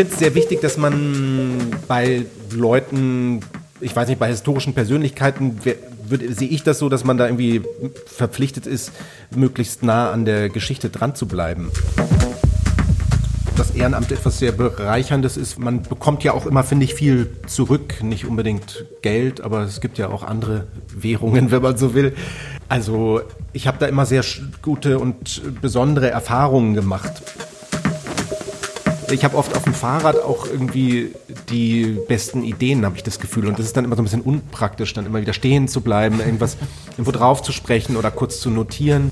finde es sehr wichtig, dass man bei Leuten, ich weiß nicht, bei historischen Persönlichkeiten sehe ich das so, dass man da irgendwie verpflichtet ist, möglichst nah an der Geschichte dran zu bleiben das Ehrenamt etwas sehr Bereicherndes ist. Man bekommt ja auch immer, finde ich, viel zurück. Nicht unbedingt Geld, aber es gibt ja auch andere Währungen, wenn man so will. Also ich habe da immer sehr gute und besondere Erfahrungen gemacht. Ich habe oft auf dem Fahrrad auch irgendwie die besten Ideen, habe ich das Gefühl. Und das ist dann immer so ein bisschen unpraktisch, dann immer wieder stehen zu bleiben, irgendwas irgendwo drauf zu sprechen oder kurz zu notieren.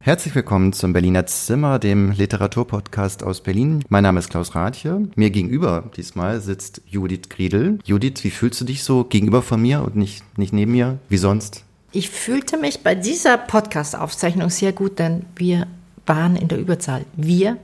Herzlich willkommen zum Berliner Zimmer, dem Literaturpodcast aus Berlin. Mein Name ist Klaus Rathje. Mir gegenüber diesmal sitzt Judith Griedel. Judith, wie fühlst du dich so gegenüber von mir und nicht, nicht neben mir? Wie sonst? Ich fühlte mich bei dieser Podcast-Aufzeichnung sehr gut, denn wir waren in der Überzahl. Wir,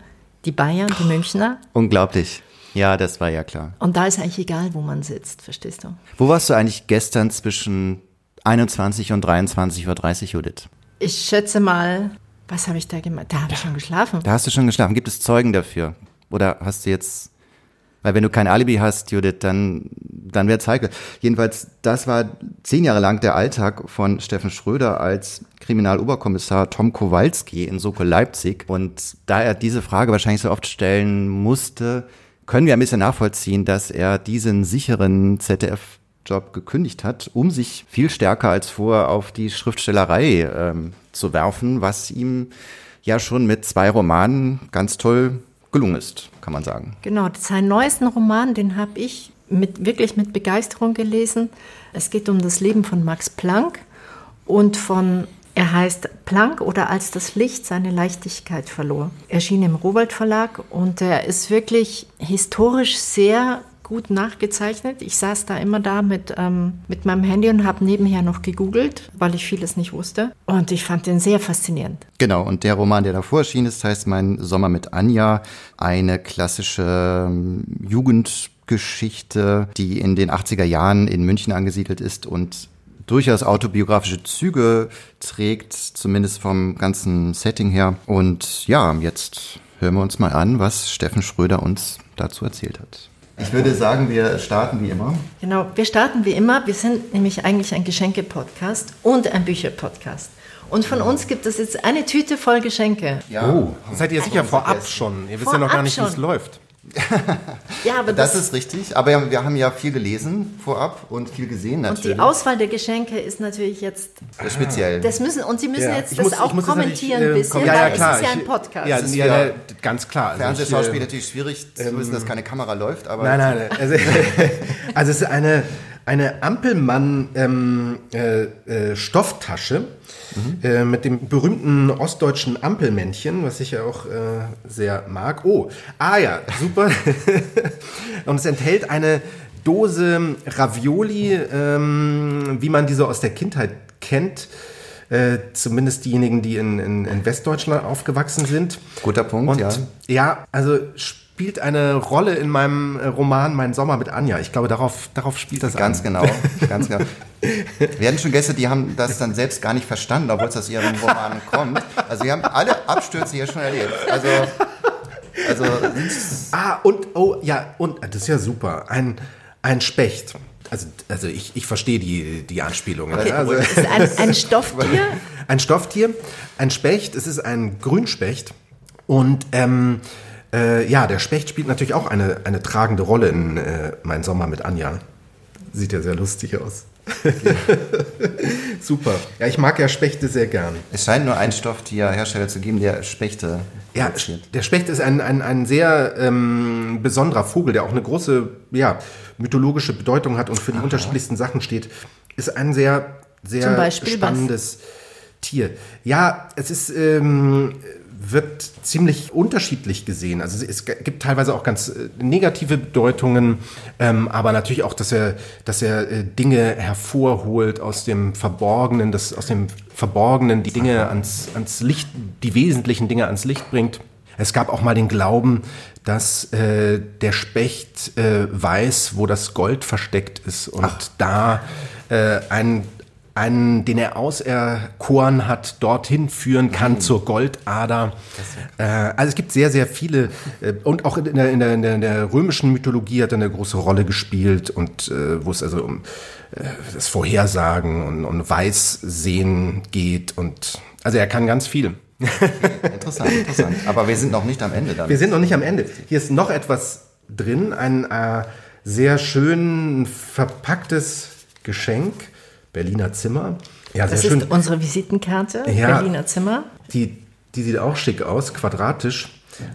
die Bayern, die Münchner. Unglaublich. Ja, das war ja klar. Und da ist eigentlich egal, wo man sitzt, verstehst du? Wo warst du eigentlich gestern zwischen 21 und 23.30 Uhr, Judith? Ich schätze mal was habe ich da gemacht? Da habe ich schon geschlafen. Da hast du schon geschlafen. Gibt es Zeugen dafür? Oder hast du jetzt, weil wenn du kein Alibi hast, Judith, dann, dann wäre es heikel. Jedenfalls, das war zehn Jahre lang der Alltag von Steffen Schröder als Kriminaloberkommissar Tom Kowalski in Soko Leipzig. Und da er diese Frage wahrscheinlich so oft stellen musste, können wir ein bisschen nachvollziehen, dass er diesen sicheren ZDF Job gekündigt hat, um sich viel stärker als vorher auf die Schriftstellerei ähm, zu werfen, was ihm ja schon mit zwei Romanen ganz toll gelungen ist, kann man sagen. Genau, sein neuesten Roman, den habe ich mit, wirklich mit Begeisterung gelesen. Es geht um das Leben von Max Planck und von, er heißt Planck oder als das Licht seine Leichtigkeit verlor. Erschien im Rowold Verlag und er ist wirklich historisch sehr gut nachgezeichnet. Ich saß da immer da mit, ähm, mit meinem Handy und habe nebenher noch gegoogelt, weil ich vieles nicht wusste. Und ich fand den sehr faszinierend. Genau, und der Roman, der davor erschien ist, heißt Mein Sommer mit Anja, eine klassische ähm, Jugendgeschichte, die in den 80er Jahren in München angesiedelt ist und durchaus autobiografische Züge trägt, zumindest vom ganzen Setting her. Und ja, jetzt hören wir uns mal an, was Steffen Schröder uns dazu erzählt hat. Ich würde sagen, wir starten wie immer. Genau, wir starten wie immer. Wir sind nämlich eigentlich ein Geschenke-Podcast und ein Bücher-Podcast. Und von uns gibt es jetzt eine Tüte voll Geschenke. Ja. Oh, seid ihr sicher vorab schon? Ihr wisst vorab ja noch gar nicht, wie es läuft. ja, aber das, das, ist richtig. Aber wir haben ja viel gelesen vorab und viel gesehen natürlich. Und die Auswahl der Geschenke ist natürlich jetzt speziell. Das müssen und Sie müssen ja. jetzt das muss, auch kommentieren ein bisschen, ja, ja, weil klar. es ist ja ein Podcast. Ja, ist ja, ganz klar. Also Fernsehschauspiel natürlich schwierig zu wissen, dass keine Kamera läuft. Aber nein, nein. Also, also es ist eine eine Ampelmann ähm, äh, äh, Stofftasche mhm. äh, mit dem berühmten ostdeutschen Ampelmännchen, was ich ja auch äh, sehr mag. Oh, ah ja, super. Und es enthält eine Dose Ravioli, ähm, wie man diese aus der Kindheit kennt. Äh, zumindest diejenigen, die in, in, in, Westdeutschland aufgewachsen sind. Guter Punkt, Und, ja. Ja, also spielt eine Rolle in meinem äh, Roman Mein Sommer mit Anja. Ich glaube, darauf, darauf spielt das Ganz an. genau, ganz genau. Wir hatten schon Gäste, die haben das dann selbst gar nicht verstanden, obwohl es aus ihrem Roman kommt. Also wir haben alle Abstürze hier schon erlebt. Also, also ah und oh ja und das ist ja super. Ein ein Specht. Also, also ich, ich verstehe die, die Anspielung. Okay. Also, ist ein, ein Stofftier? Ein Stofftier, ein Specht, es ist ein Grünspecht. Und ähm, äh, ja, der Specht spielt natürlich auch eine, eine tragende Rolle in äh, Mein Sommer mit Anja. Sieht ja sehr lustig aus. Super. Ja, ich mag ja Spechte sehr gern. Es scheint nur einen Stofftierhersteller zu geben, der Spechte ja, produziert. der Specht ist ein, ein, ein sehr ähm, besonderer Vogel, der auch eine große ja, mythologische Bedeutung hat und für die Aha. unterschiedlichsten Sachen steht. Ist ein sehr, sehr spannendes was? Tier. Ja, es ist ähm, wird ziemlich unterschiedlich gesehen. Also es gibt teilweise auch ganz äh, negative Bedeutungen, ähm, aber natürlich auch, dass er, dass er äh, Dinge hervorholt aus dem Verborgenen, dass aus dem Verborgenen die Dinge ans, ans Licht, die wesentlichen Dinge ans Licht bringt. Es gab auch mal den Glauben, dass äh, der Specht äh, weiß, wo das Gold versteckt ist und Ach. da äh, ein einen, den er auserkoren hat, dorthin führen kann mhm. zur Goldader. Äh, also es gibt sehr, sehr viele äh, und auch in der, in, der, in, der, in der römischen Mythologie hat er eine große Rolle gespielt und äh, wo es also um äh, das Vorhersagen und, und Weißsehen geht und also er kann ganz viel. interessant, interessant. Aber wir sind noch nicht am Ende dann. Wir sind noch nicht am Ende. Hier ist noch etwas drin, ein äh, sehr schön verpacktes Geschenk Berliner Zimmer. Ja, das ist unsere Visitenkarte, ja, Berliner Zimmer. Die, die sieht auch schick aus, quadratisch.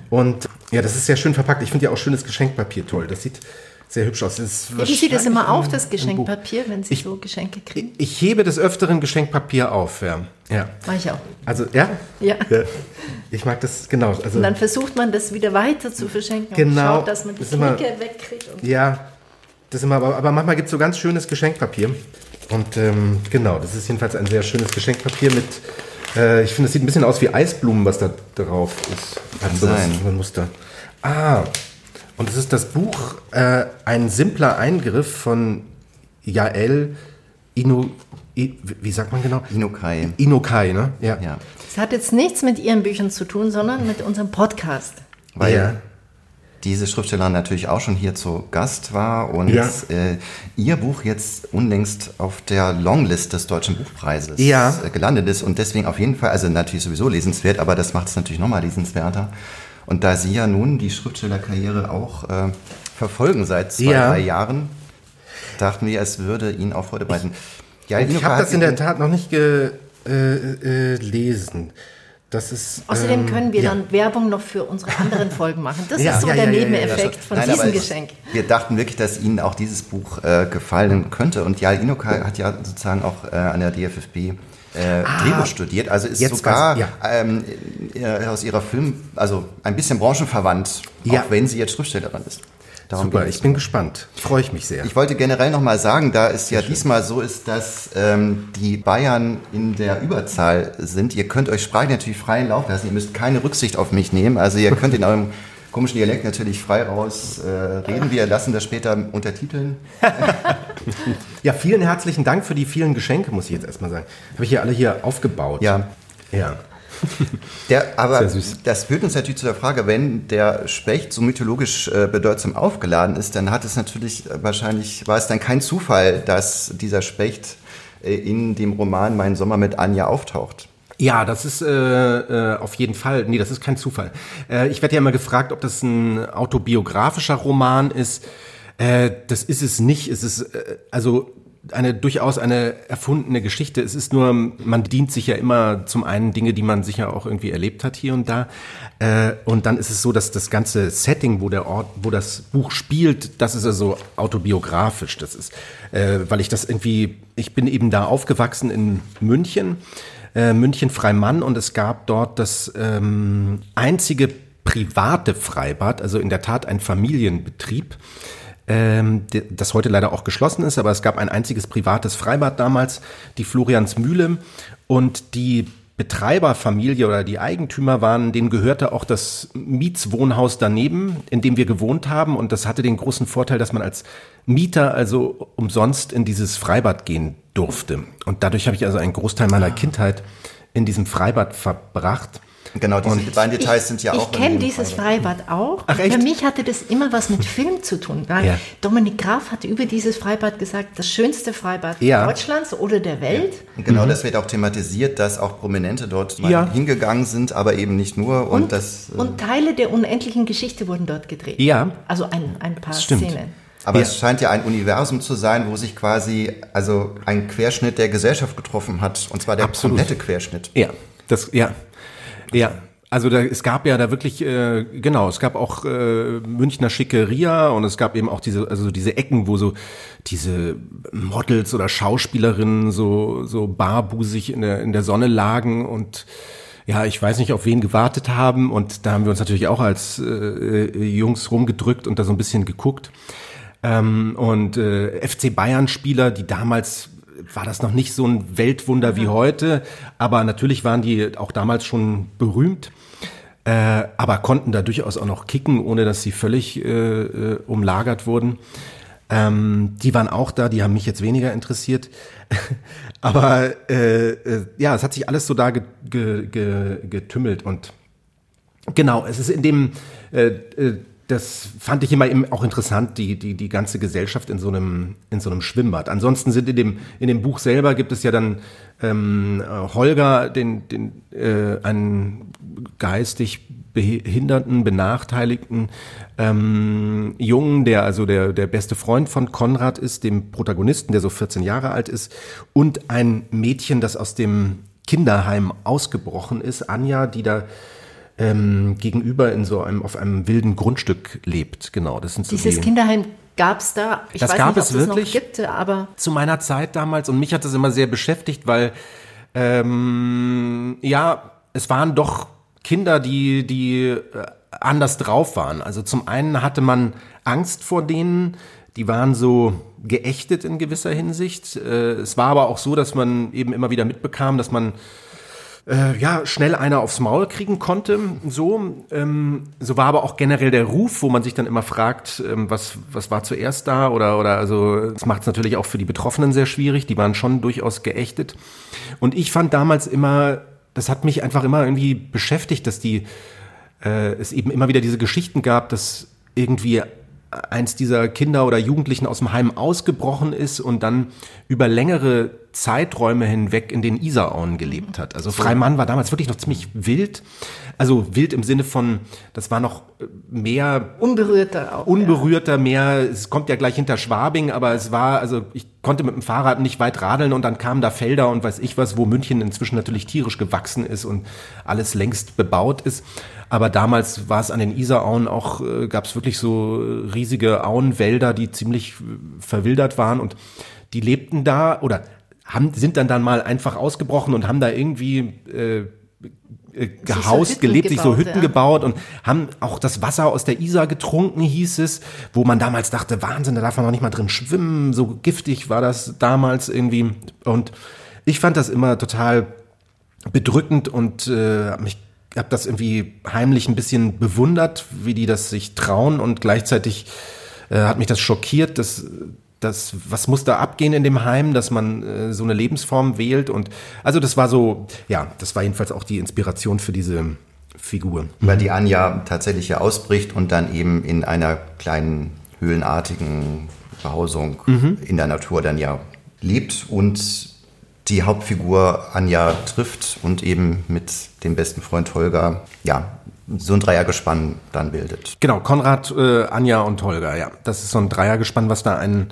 Und ja, das ist sehr schön verpackt. Ich finde ja auch schönes Geschenkpapier toll. Das sieht sehr hübsch aus. Wie sieht das immer auf, das Geschenkpapier, wenn Sie ich, so Geschenke kriegen? Ich hebe des Öfteren Geschenkpapier auf, ja. ja. Mach ich auch. Also, ja? Ja. ja. Ich mag das, genau. Also, und dann versucht man, das wieder weiter zu verschenken. Genau. Und schaut, dass man die Knicke wegkriegt. ja, das immer, aber, aber manchmal gibt es so ganz schönes Geschenkpapier. Und ähm, genau, das ist jedenfalls ein sehr schönes Geschenkpapier mit, äh, ich finde, es sieht ein bisschen aus wie Eisblumen, was da drauf ist. Kann also sein. So ein Muster. Ah, und es ist das Buch äh, Ein simpler Eingriff von Jael Inu, wie sagt man genau? Inokai. Inokai, ne? Ja. ja. Es hat jetzt nichts mit Ihren Büchern zu tun, sondern mit unserem Podcast. Weil ja diese Schriftstellerin natürlich auch schon hier zu Gast war und ja. äh, ihr Buch jetzt unlängst auf der Longlist des Deutschen Buchpreises ja. äh, gelandet ist und deswegen auf jeden Fall, also natürlich sowieso lesenswert, aber das macht es natürlich nochmal lesenswerter. Und da Sie ja nun die Schriftstellerkarriere auch äh, verfolgen seit zwei, ja. drei Jahren, dachten wir, es würde Ihnen auch Freude bereiten. Ja, ich habe das in der Tat noch nicht gelesen. Äh, äh, das ist, Außerdem ähm, können wir ja. dann Werbung noch für unsere anderen Folgen machen. Das ja, ist so ja, der Nebeneffekt von Nein, diesem Geschenk. Wir dachten wirklich, dass Ihnen auch dieses Buch äh, gefallen könnte. Und Jal Inoka hat ja sozusagen auch äh, an der DFFB äh, ah, Drehbuch studiert, also ist sogar ja. ähm, äh, aus ihrer Film, also ein bisschen branchenverwandt, ja. auch wenn sie jetzt Schriftstellerin ist. Darum Super, ich bin gespannt. Freue ich mich sehr. Ich wollte generell nochmal sagen, da es ja diesmal so ist, dass ähm, die Bayern in der Überzahl sind, ihr könnt euch Sprache natürlich freien Lauf lassen, ihr müsst keine Rücksicht auf mich nehmen. Also ihr könnt in eurem komischen Dialekt natürlich frei raus äh, reden. Wir lassen das später untertiteln. ja, vielen herzlichen Dank für die vielen Geschenke, muss ich jetzt erstmal sagen. Habe ich hier alle hier aufgebaut. Ja. Ja. Der, aber das führt uns natürlich zu der Frage, wenn der Specht so mythologisch äh, bedeutsam aufgeladen ist, dann hat es natürlich äh, wahrscheinlich, war es dann kein Zufall, dass dieser Specht äh, in dem Roman Mein Sommer mit Anja auftaucht. Ja, das ist äh, äh, auf jeden Fall, nee, das ist kein Zufall. Äh, ich werde ja immer gefragt, ob das ein autobiografischer Roman ist. Das ist es nicht. Es ist, also eine durchaus eine erfundene Geschichte. Es ist nur, man dient sich ja immer zum einen Dinge, die man sicher auch irgendwie erlebt hat hier und da. Äh, und dann ist es so, dass das ganze Setting, wo der Ort, wo das Buch spielt, das ist also autobiografisch. Das ist, äh, weil ich das irgendwie, ich bin eben da aufgewachsen in München, äh, München Freimann und es gab dort das ähm, einzige private Freibad, also in der Tat ein Familienbetrieb ähm, das heute leider auch geschlossen ist, aber es gab ein einziges privates Freibad damals, die Floriansmühle und die Betreiberfamilie oder die Eigentümer waren, denen gehörte auch das Mietswohnhaus daneben, in dem wir gewohnt haben. Und das hatte den großen Vorteil, dass man als Mieter also umsonst in dieses Freibad gehen durfte. Und dadurch habe ich also einen Großteil meiner Kindheit in diesem Freibad verbracht. Genau, diese und beiden Details ich, sind ja ich auch. Ich kenne dieses Freibad auch. Ach, echt? Für mich hatte das immer was mit Film zu tun, weil ja. Dominik Graf hat über dieses Freibad gesagt, das schönste Freibad ja. Deutschlands oder der Welt. Ja. Genau, mhm. das wird auch thematisiert, dass auch Prominente dort mal hingegangen sind, aber eben nicht nur. Und, und, das, äh und Teile der unendlichen Geschichte wurden dort gedreht. Ja. Also ein, ein paar Szenen. Aber ja. es scheint ja ein Universum zu sein, wo sich quasi also ein Querschnitt der Gesellschaft getroffen hat. Und zwar der Absolut. komplette Querschnitt. Ja, das, ja. Ja, also da, es gab ja da wirklich, äh, genau, es gab auch äh, Münchner Schickeria und es gab eben auch diese, also diese Ecken, wo so diese Models oder Schauspielerinnen so, so barbusig in der, in der Sonne lagen und ja, ich weiß nicht, auf wen gewartet haben und da haben wir uns natürlich auch als äh, Jungs rumgedrückt und da so ein bisschen geguckt. Ähm, und äh, FC Bayern-Spieler, die damals war das noch nicht so ein Weltwunder wie heute, aber natürlich waren die auch damals schon berühmt. Äh, aber konnten da durchaus auch noch kicken, ohne dass sie völlig äh, äh umlagert wurden. Ähm, die waren auch da, die haben mich jetzt weniger interessiert. Aber äh, äh, ja, es hat sich alles so da ge, ge, ge, getümmelt und genau, es ist in dem äh, äh, das fand ich immer auch interessant, die, die, die ganze Gesellschaft in so einem, in so einem Schwimmbad. Ansonsten sind in dem, in dem Buch selber gibt es ja dann ähm, Holger, den, den, äh, einen geistig behinderten, benachteiligten ähm, Jungen, der also der, der beste Freund von Konrad ist, dem Protagonisten, der so 14 Jahre alt ist, und ein Mädchen, das aus dem Kinderheim ausgebrochen ist, Anja, die da ähm, gegenüber in so einem auf einem wilden Grundstück lebt. Genau, das sind so Dieses die, Kinderheim gab es da. Ich das weiß gab nicht, es wirklich. Es gibt, aber zu meiner Zeit damals und mich hat das immer sehr beschäftigt, weil ähm, ja, es waren doch Kinder, die die äh, anders drauf waren. Also zum einen hatte man Angst vor denen, die waren so geächtet in gewisser Hinsicht. Äh, es war aber auch so, dass man eben immer wieder mitbekam, dass man äh, ja, schnell einer aufs Maul kriegen konnte. So, ähm, so war aber auch generell der Ruf, wo man sich dann immer fragt, ähm, was, was war zuerst da oder, oder also, das macht es natürlich auch für die Betroffenen sehr schwierig. Die waren schon durchaus geächtet. Und ich fand damals immer, das hat mich einfach immer irgendwie beschäftigt, dass die, äh, es eben immer wieder diese Geschichten gab, dass irgendwie eins dieser Kinder oder Jugendlichen aus dem Heim ausgebrochen ist und dann über längere Zeiträume hinweg in den Isarauen gelebt hat. Also Freimann war damals wirklich noch ziemlich wild. Also wild im Sinne von, das war noch mehr unberührter auch. Unberührter, ja. mehr, es kommt ja gleich hinter Schwabing, aber es war, also ich konnte mit dem Fahrrad nicht weit radeln und dann kamen da Felder und weiß ich was, wo München inzwischen natürlich tierisch gewachsen ist und alles längst bebaut ist. Aber damals war es an den Isarauen auch, äh, gab es wirklich so riesige Auenwälder, die ziemlich äh, verwildert waren und die lebten da oder haben, sind dann dann mal einfach ausgebrochen und haben da irgendwie äh, äh, gehaust, so gelebt, gebaut, sich so Hütten ja. gebaut und haben auch das Wasser aus der Isar getrunken, hieß es, wo man damals dachte, Wahnsinn, da darf man noch nicht mal drin schwimmen, so giftig war das damals irgendwie. Und ich fand das immer total bedrückend und äh, mich habe das irgendwie heimlich ein bisschen bewundert, wie die das sich trauen und gleichzeitig äh, hat mich das schockiert, dass das, was muss da abgehen in dem Heim, dass man äh, so eine Lebensform wählt und also das war so, ja, das war jedenfalls auch die Inspiration für diese Figur. Weil die Anja tatsächlich ja ausbricht und dann eben in einer kleinen höhlenartigen Behausung mhm. in der Natur dann ja lebt und die Hauptfigur Anja trifft und eben mit dem besten Freund Holger, ja, so ein Dreiergespann dann bildet. Genau, Konrad, äh, Anja und Holger, ja. Das ist so ein Dreiergespann, was da einen,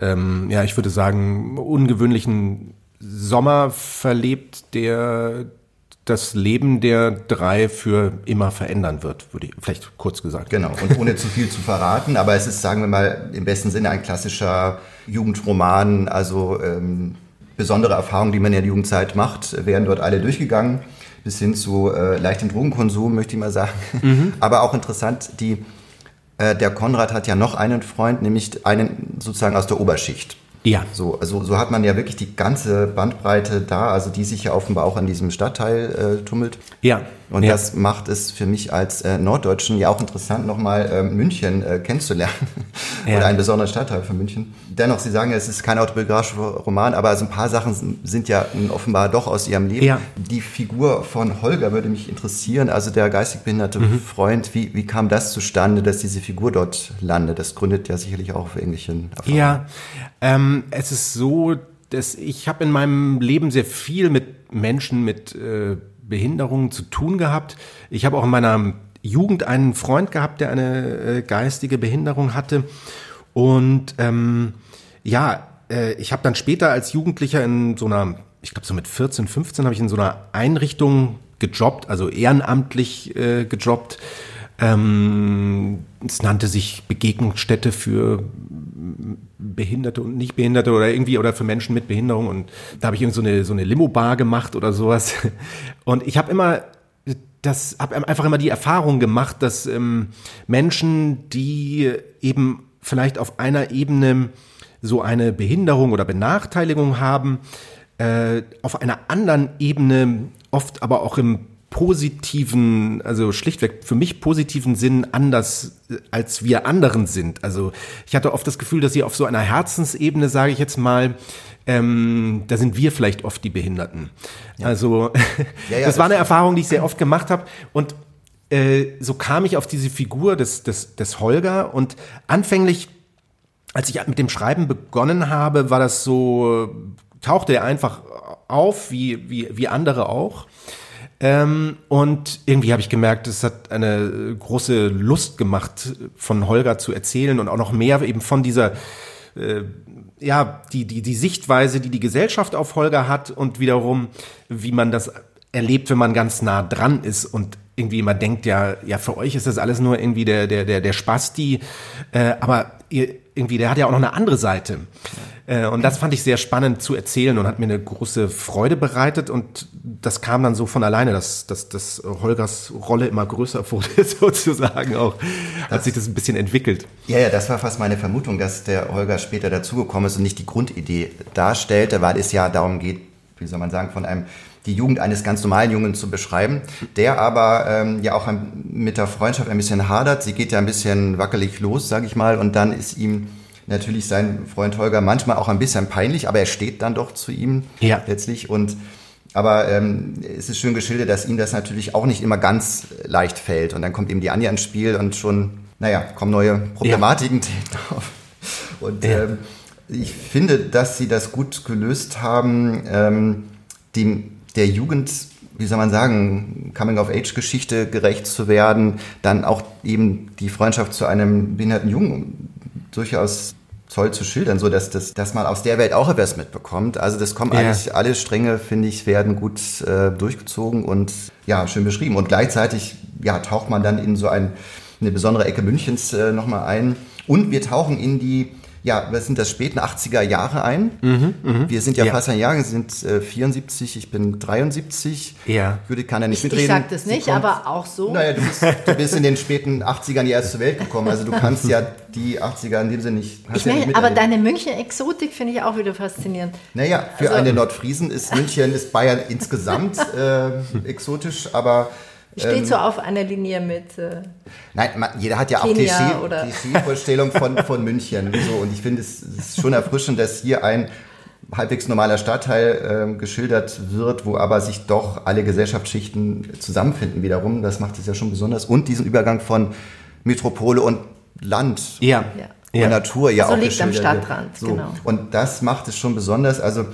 ähm, ja, ich würde sagen, ungewöhnlichen Sommer verlebt, der das Leben der drei für immer verändern wird, würde ich vielleicht kurz gesagt. Genau, und ohne zu viel zu verraten, aber es ist, sagen wir mal, im besten Sinne ein klassischer Jugendroman, also ähm, besondere Erfahrungen, die man in der Jugendzeit macht, werden dort alle durchgegangen bis hin zu äh, leichtem Drogenkonsum, möchte ich mal sagen. Mhm. Aber auch interessant, die, äh, der Konrad hat ja noch einen Freund, nämlich einen sozusagen aus der Oberschicht. Ja. So, also so hat man ja wirklich die ganze Bandbreite da, also die sich ja offenbar auch an diesem Stadtteil äh, tummelt. Ja. Und ja. das macht es für mich als äh, Norddeutschen ja auch interessant, nochmal äh, München äh, kennenzulernen. Ja. Oder einen besonderen Stadtteil von München. Dennoch, Sie sagen ja, es ist kein autobiografischer Roman, aber also ein paar Sachen sind ja offenbar doch aus Ihrem Leben. Ja. Die Figur von Holger würde mich interessieren, also der geistig behinderte mhm. Freund. Wie, wie kam das zustande, dass diese Figur dort landet? Das gründet ja sicherlich auch auf irgendwelchen Erfahrungen. Ja, ähm, es ist so, dass ich habe in meinem Leben sehr viel mit Menschen mit äh, Behinderungen zu tun gehabt. Ich habe auch in meiner Jugend einen Freund gehabt, der eine äh, geistige Behinderung hatte. Und ähm, ja, äh, ich habe dann später als Jugendlicher in so einer, ich glaube so mit 14, 15 habe ich in so einer Einrichtung gejobbt, also ehrenamtlich äh, gejobbt. Ähm, es nannte sich Begegnungsstätte für Behinderte und Nichtbehinderte oder irgendwie oder für Menschen mit Behinderung. Und da habe ich irgendwie so eine so eine Limo-Bar gemacht oder sowas. Und ich habe immer das habe einfach immer die Erfahrung gemacht, dass ähm, Menschen, die eben vielleicht auf einer Ebene so eine Behinderung oder Benachteiligung haben, äh, auf einer anderen Ebene oft aber auch im positiven, also schlichtweg für mich positiven Sinn anders als wir anderen sind. Also ich hatte oft das Gefühl, dass sie auf so einer Herzensebene, sage ich jetzt mal, ähm, da sind wir vielleicht oft die Behinderten. Ja. Also ja, ja, das war eine Erfahrung, die ich sehr oft gemacht habe und äh, so kam ich auf diese Figur des, des, des Holger und anfänglich, als ich mit dem Schreiben begonnen habe, war das so, tauchte er einfach auf, wie, wie, wie andere auch. Ähm, und irgendwie habe ich gemerkt, es hat eine große Lust gemacht, von Holger zu erzählen und auch noch mehr eben von dieser, äh, ja, die, die, die Sichtweise, die die Gesellschaft auf Holger hat und wiederum, wie man das erlebt, wenn man ganz nah dran ist und irgendwie immer denkt, ja, ja, für euch ist das alles nur irgendwie der, der, der, der Spasti, äh, aber ihr, irgendwie, der hat ja auch noch eine andere Seite. Äh, und das fand ich sehr spannend zu erzählen und hat mir eine große Freude bereitet. Und das kam dann so von alleine, dass, dass, dass Holgers Rolle immer größer wurde, sozusagen auch. Hat sich das ein bisschen entwickelt. Ja, ja, das war fast meine Vermutung, dass der Holger später dazugekommen ist und nicht die Grundidee darstellte, weil es ja darum geht, wie soll man sagen, von einem die Jugend eines ganz normalen Jungen zu beschreiben, der aber ähm, ja auch mit der Freundschaft ein bisschen hadert. Sie geht ja ein bisschen wackelig los, sage ich mal, und dann ist ihm natürlich sein Freund Holger manchmal auch ein bisschen peinlich, aber er steht dann doch zu ihm ja. letztlich und aber ähm, es ist schön geschildert, dass ihm das natürlich auch nicht immer ganz leicht fällt. Und dann kommt eben die Anja ins Spiel und schon, naja, kommen neue Problematiken ja. auf. Und ja. ähm, ich finde, dass sie das gut gelöst haben, ähm, dem, der Jugend, wie soll man sagen, Coming-of-Age-Geschichte gerecht zu werden, dann auch eben die Freundschaft zu einem behinderten Jungen durchaus toll zu schildern, so dass, dass, dass man aus der Welt auch etwas mitbekommt. Also das kommen ja. eigentlich alle Stränge, finde ich, werden gut äh, durchgezogen und ja, schön beschrieben. Und gleichzeitig ja, taucht man dann in so ein, eine besondere Ecke Münchens äh, nochmal ein. Und wir tauchen in die ja, wir sind das späten 80er Jahre ein. Mhm, mh. Wir sind ja, ja. fast ein Jahr, wir sind äh, 74, ich bin 73. Ja. Judith kann ja nicht ich, mitreden. Ich sag das nicht, kommt, aber auch so. Naja, du bist, du bist in den späten 80ern ja erst zur Welt gekommen, also du kannst ja die 80er in dem Sinne nicht. Ich ja nicht aber deine München-Exotik finde ich auch wieder faszinierend. Naja, für also, eine Nordfriesen ist München, ist Bayern insgesamt äh, exotisch, aber Steht ähm, so auf einer Linie mit. Äh, Nein, man, jeder hat ja auch die Vorstellung von, von München. So, und ich finde es ist schon erfrischend, dass hier ein halbwegs normaler Stadtteil äh, geschildert wird, wo aber sich doch alle Gesellschaftsschichten zusammenfinden wiederum. Das macht es ja schon besonders. Und diesen Übergang von Metropole und Land. Ja. ja ja. Natur ja so auch liegt am Stadtrand, so. genau. Und das macht es schon besonders. Also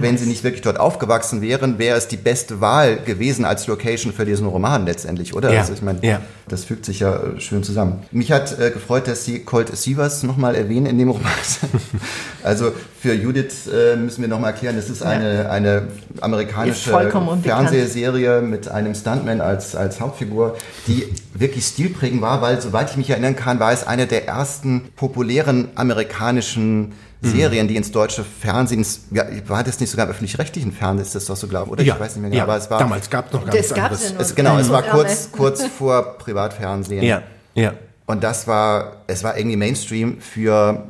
wenn sie nicht wirklich dort aufgewachsen wären, wäre es die beste Wahl gewesen als Location für diesen Roman letztendlich, oder? Ja. Also ich meine, ja. das fügt sich ja schön zusammen. Mich hat äh, gefreut, dass Sie Colt Sievers nochmal erwähnen in dem Roman. also für Judith äh, müssen wir nochmal erklären, das ist eine, eine amerikanische Fernsehserie mit einem Stuntman als, als Hauptfigur, die wirklich stilprägend war, weil soweit ich mich erinnern kann, war es eine der ersten populären amerikanischen Serien, die ins deutsche Fernsehen, ja, war das nicht sogar im öffentlich-rechtlichen Fernsehen, ist das doch so, glaube ich, oder? Ja, ich weiß nicht mehr genau, ja, aber es war. Damals gab es noch gar nichts anderes. Es, genau, es war kurz, kurz vor Privatfernsehen. Ja, ja. Und das war, es war irgendwie Mainstream für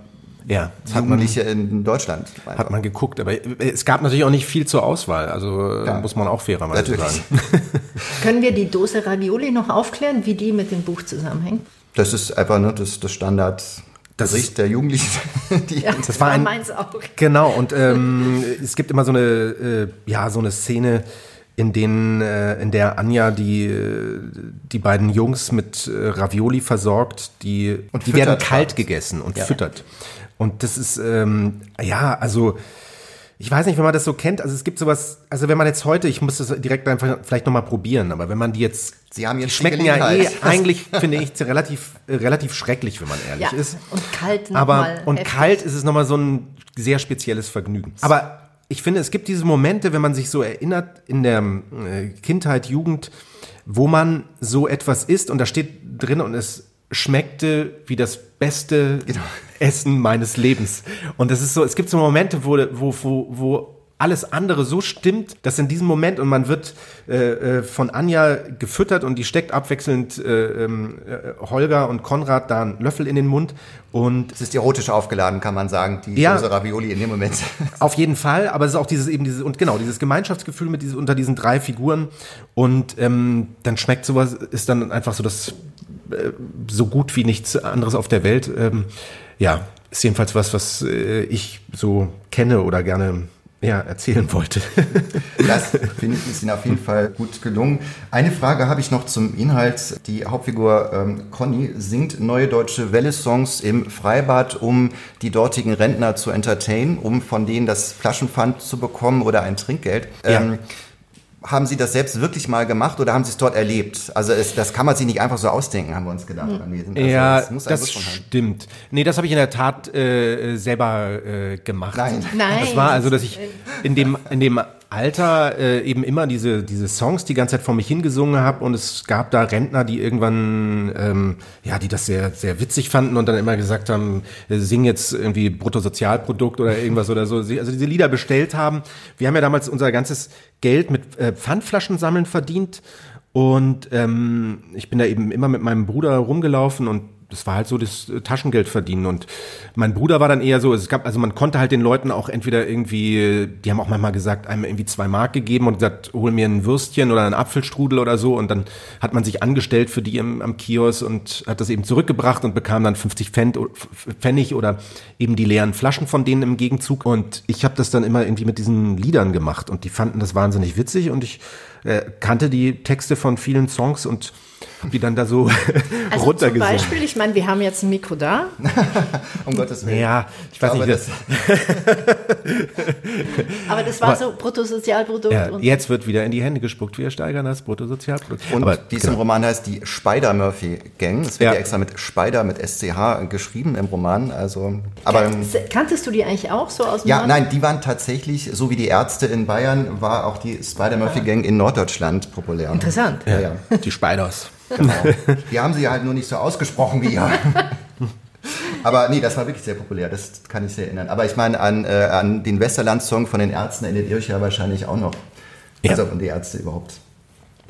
ja, Jugendliche in Deutschland. Einfach. Hat man geguckt, aber es gab natürlich auch nicht viel zur Auswahl, also ja. muss man auch fairerweise natürlich. sagen. Können wir die Dose Ravioli noch aufklären, wie die mit dem Buch zusammenhängt? Das ist einfach ne, das, das Standard das Gesicht der Jugendlichen. ja, das war ein, meins auch. Genau, und ähm, es gibt immer so eine, äh, ja, so eine Szene, in, denen, äh, in der Anja die, äh, die beiden Jungs mit äh, Ravioli versorgt, die, und die werden kalt gegessen und ja. füttert. Und das ist, ähm, ja, also ich weiß nicht, wenn man das so kennt. Also es gibt sowas, also wenn man jetzt heute, ich muss das direkt einfach vielleicht nochmal probieren, aber wenn man die jetzt, Sie haben jetzt schmecken ja eh eigentlich, finde ich, relativ, äh, relativ schrecklich, wenn man ehrlich ja, ist. Und kalt noch Aber, und heftig. kalt ist es nochmal so ein sehr spezielles Vergnügen. Aber ich finde, es gibt diese Momente, wenn man sich so erinnert in der äh, Kindheit, Jugend, wo man so etwas isst und da steht drin und es schmeckte wie das beste genau. Essen meines Lebens. Und das ist so, es gibt so Momente, wo, wo, wo, wo alles andere so stimmt, dass in diesem Moment und man wird äh, äh von Anja gefüttert und die steckt abwechselnd äh, ähm, äh, Holger und Konrad da einen Löffel in den Mund und es ist erotisch aufgeladen, kann man sagen, die ja, Dose Ravioli in dem Moment. Auf jeden Fall, aber es ist auch dieses eben dieses und genau dieses Gemeinschaftsgefühl mit diese, unter diesen drei Figuren und ähm, dann schmeckt sowas ist dann einfach so das äh, so gut wie nichts anderes auf der Welt. Ähm, ja, ist jedenfalls was, was äh, ich so kenne oder gerne ja, erzählen wollte. das finde ich ist Ihnen auf jeden Fall gut gelungen. Eine Frage habe ich noch zum Inhalt. Die Hauptfigur ähm, Conny singt neue deutsche Welle-Songs im Freibad, um die dortigen Rentner zu entertainen, um von denen das Flaschenpfand zu bekommen oder ein Trinkgeld. Ja. Haben Sie das selbst wirklich mal gemacht oder haben Sie es dort erlebt? Also es, das kann man sich nicht einfach so ausdenken, haben wir uns gedacht. Also ja, das, das stimmt. Nee, das habe ich in der Tat äh, selber äh, gemacht. Nein. Nein. Das war also, dass ich in dem, in dem Alter äh, eben immer diese, diese Songs die ganze Zeit vor mich hingesungen habe und es gab da Rentner, die irgendwann, ähm, ja, die das sehr, sehr witzig fanden und dann immer gesagt haben, äh, sing jetzt irgendwie Bruttosozialprodukt oder irgendwas oder so. Also diese Lieder bestellt haben. Wir haben ja damals unser ganzes Geld mit äh, Pfandflaschen sammeln verdient und ähm, ich bin da eben immer mit meinem Bruder rumgelaufen und das war halt so das äh, Taschengeld verdienen. Und mein Bruder war dann eher so, es gab, also man konnte halt den Leuten auch entweder irgendwie, die haben auch manchmal gesagt, einem irgendwie zwei Mark gegeben und gesagt, hol mir ein Würstchen oder einen Apfelstrudel oder so. Und dann hat man sich angestellt für die im, am Kiosk und hat das eben zurückgebracht und bekam dann 50 Pfennig oder eben die leeren Flaschen von denen im Gegenzug. Und ich habe das dann immer irgendwie mit diesen Liedern gemacht und die fanden das wahnsinnig witzig und ich äh, kannte die Texte von vielen Songs und die dann da so also runtergesungen. Zum Beispiel, ich meine, wir haben jetzt ein Mikro da. um Gottes Willen. Ja, ich, ich weiß nicht, das. Aber das war Aber, so Bruttosozialprodukt. Ja, jetzt wird wieder in die Hände gespuckt. Wir steigern das Bruttosozialprodukt. Und Aber, diesen genau. Roman heißt die Spider-Murphy-Gang. Es wird ja. ja. extra mit Spider, mit SCH geschrieben im Roman. Also, aber, Kanntest du die eigentlich auch so aus dem Ja, Mann? nein, die waren tatsächlich, so wie die Ärzte in Bayern, war auch die Spider-Murphy-Gang in Norddeutschland populär. Interessant. Ja, ja. Die Spiders. Genau. Die haben sie halt nur nicht so ausgesprochen wie ihr. Aber nee, das war wirklich sehr populär, das kann ich sehr erinnern. Aber ich meine, an, äh, an den Westerland-Song von den Ärzten erinnert ihr euch ja wahrscheinlich auch noch. Ja. Also an die Ärzte überhaupt,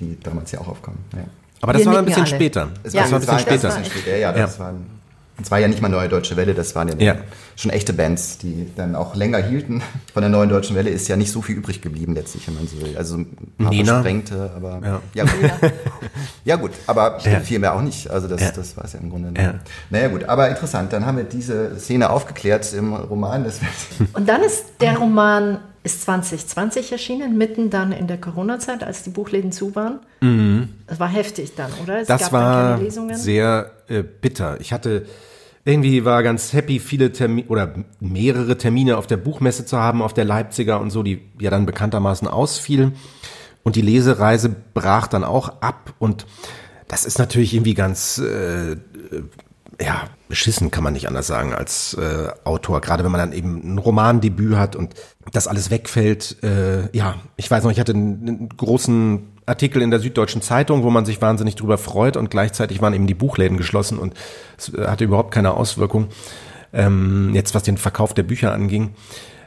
die damals ja auch aufkamen. Ja. Aber das Wir war ein bisschen später. Es ja, war ein bisschen später. später. Ja, das ja. war ein es war ja nicht mal Neue Deutsche Welle, das waren ja, ja, schon echte Bands, die dann auch länger hielten. Von der Neuen Deutschen Welle ist ja nicht so viel übrig geblieben letztlich, wenn man so will. Also ein paar Nina. versprengte, aber ja, ja, gut. ja gut, aber ja. viel mehr auch nicht. Also das, ja. das war es ja im Grunde. Ja. Naja gut, aber interessant. Dann haben wir diese Szene aufgeklärt im Roman. Und dann ist der Roman ist 2020 erschienen, mitten dann in der Corona-Zeit, als die Buchläden zu waren. Mhm. Das war heftig dann, oder? Es das war sehr äh, bitter. Ich hatte irgendwie war ganz happy, viele Termine oder mehrere Termine auf der Buchmesse zu haben, auf der Leipziger und so, die ja dann bekanntermaßen ausfielen. Und die Lesereise brach dann auch ab. Und das ist natürlich irgendwie ganz äh, ja, beschissen kann man nicht anders sagen als äh, Autor, gerade wenn man dann eben ein Romandebüt hat und das alles wegfällt. Äh, ja, ich weiß noch, ich hatte einen, einen, großen Artikel in der Süddeutschen Zeitung, wo man sich wahnsinnig drüber freut und gleichzeitig waren eben die Buchläden geschlossen und es äh, hatte überhaupt keine Auswirkung. Ähm, jetzt was den Verkauf der Bücher anging,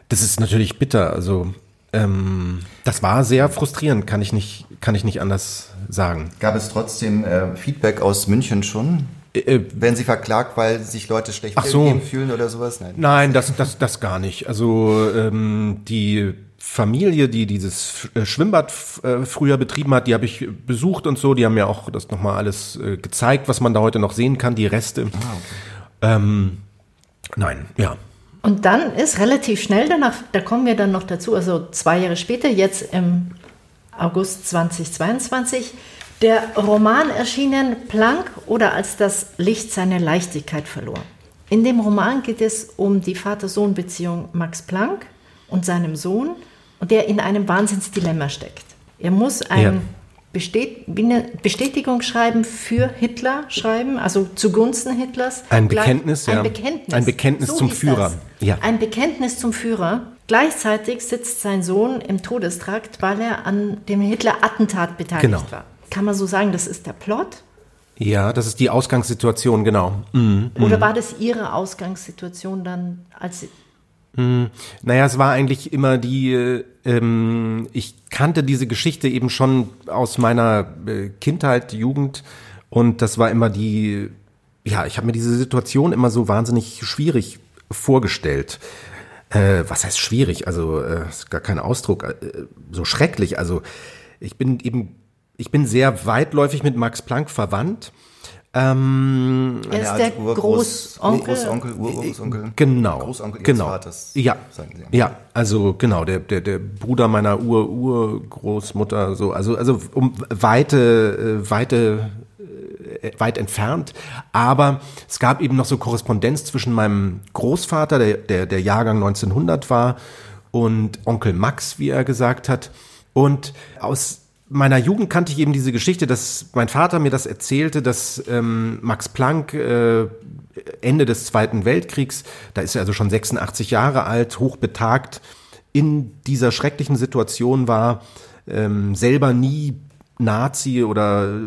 das ist natürlich bitter. Also ähm, das war sehr frustrierend, kann ich nicht, kann ich nicht anders sagen. Gab es trotzdem äh, Feedback aus München schon? Äh, äh, Werden Sie verklagt, weil sich Leute schlecht so. fühlen oder sowas? Nein, Nein das, das, das gar nicht. Also ähm, die Familie, die dieses äh, Schwimmbad äh, früher betrieben hat, die habe ich besucht und so. Die haben mir auch das nochmal alles gezeigt, was man da heute noch sehen kann, die Reste. Ah, okay. ähm, nein, ja. Und dann ist relativ schnell danach, da kommen wir dann noch dazu, also zwei Jahre später, jetzt im August 2022, der Roman erschienen Planck oder als das Licht seine Leichtigkeit verlor. In dem Roman geht es um die Vater-Sohn-Beziehung Max Planck und seinem Sohn, der in einem Wahnsinnsdilemma steckt. Er muss ein ja. Bestätigungsschreiben für Hitler schreiben, also zugunsten Hitlers. Ein Bekenntnis, Gleich, ja. Ein Bekenntnis, ein Bekenntnis so zum Führer. Ja. Ein Bekenntnis zum Führer. Gleichzeitig sitzt sein Sohn im Todestrakt, weil er an dem Hitler-Attentat beteiligt genau. war. Kann man so sagen, das ist der Plot? Ja, das ist die Ausgangssituation, genau. Mhm. Oder mhm. war das Ihre Ausgangssituation dann, als Sie Hm, naja, es war eigentlich immer die, äh, ähm, ich kannte diese Geschichte eben schon aus meiner äh, Kindheit, Jugend und das war immer die, ja, ich habe mir diese Situation immer so wahnsinnig schwierig vorgestellt. Äh, was heißt schwierig? Also äh, ist gar kein Ausdruck. So schrecklich. Also ich bin eben, ich bin sehr weitläufig mit Max Planck verwandt. Ähm, er ist der Ur Großonkel. Großonkel, Urgroßonkel. Genau. Großonkel genau. Vaters, ja. Ja, also genau, der, der, der Bruder meiner Ur-Urgroßmutter, so, also, also um weite, äh, weite äh, weit entfernt. Aber es gab eben noch so Korrespondenz zwischen meinem Großvater, der, der, der Jahrgang 1900 war, und Onkel Max, wie er gesagt hat. Und aus meiner Jugend kannte ich eben diese Geschichte, dass mein Vater mir das erzählte, dass ähm, Max Planck äh, Ende des Zweiten Weltkriegs, da ist er also schon 86 Jahre alt, hochbetagt, in dieser schrecklichen Situation war, ähm, selber nie Nazi oder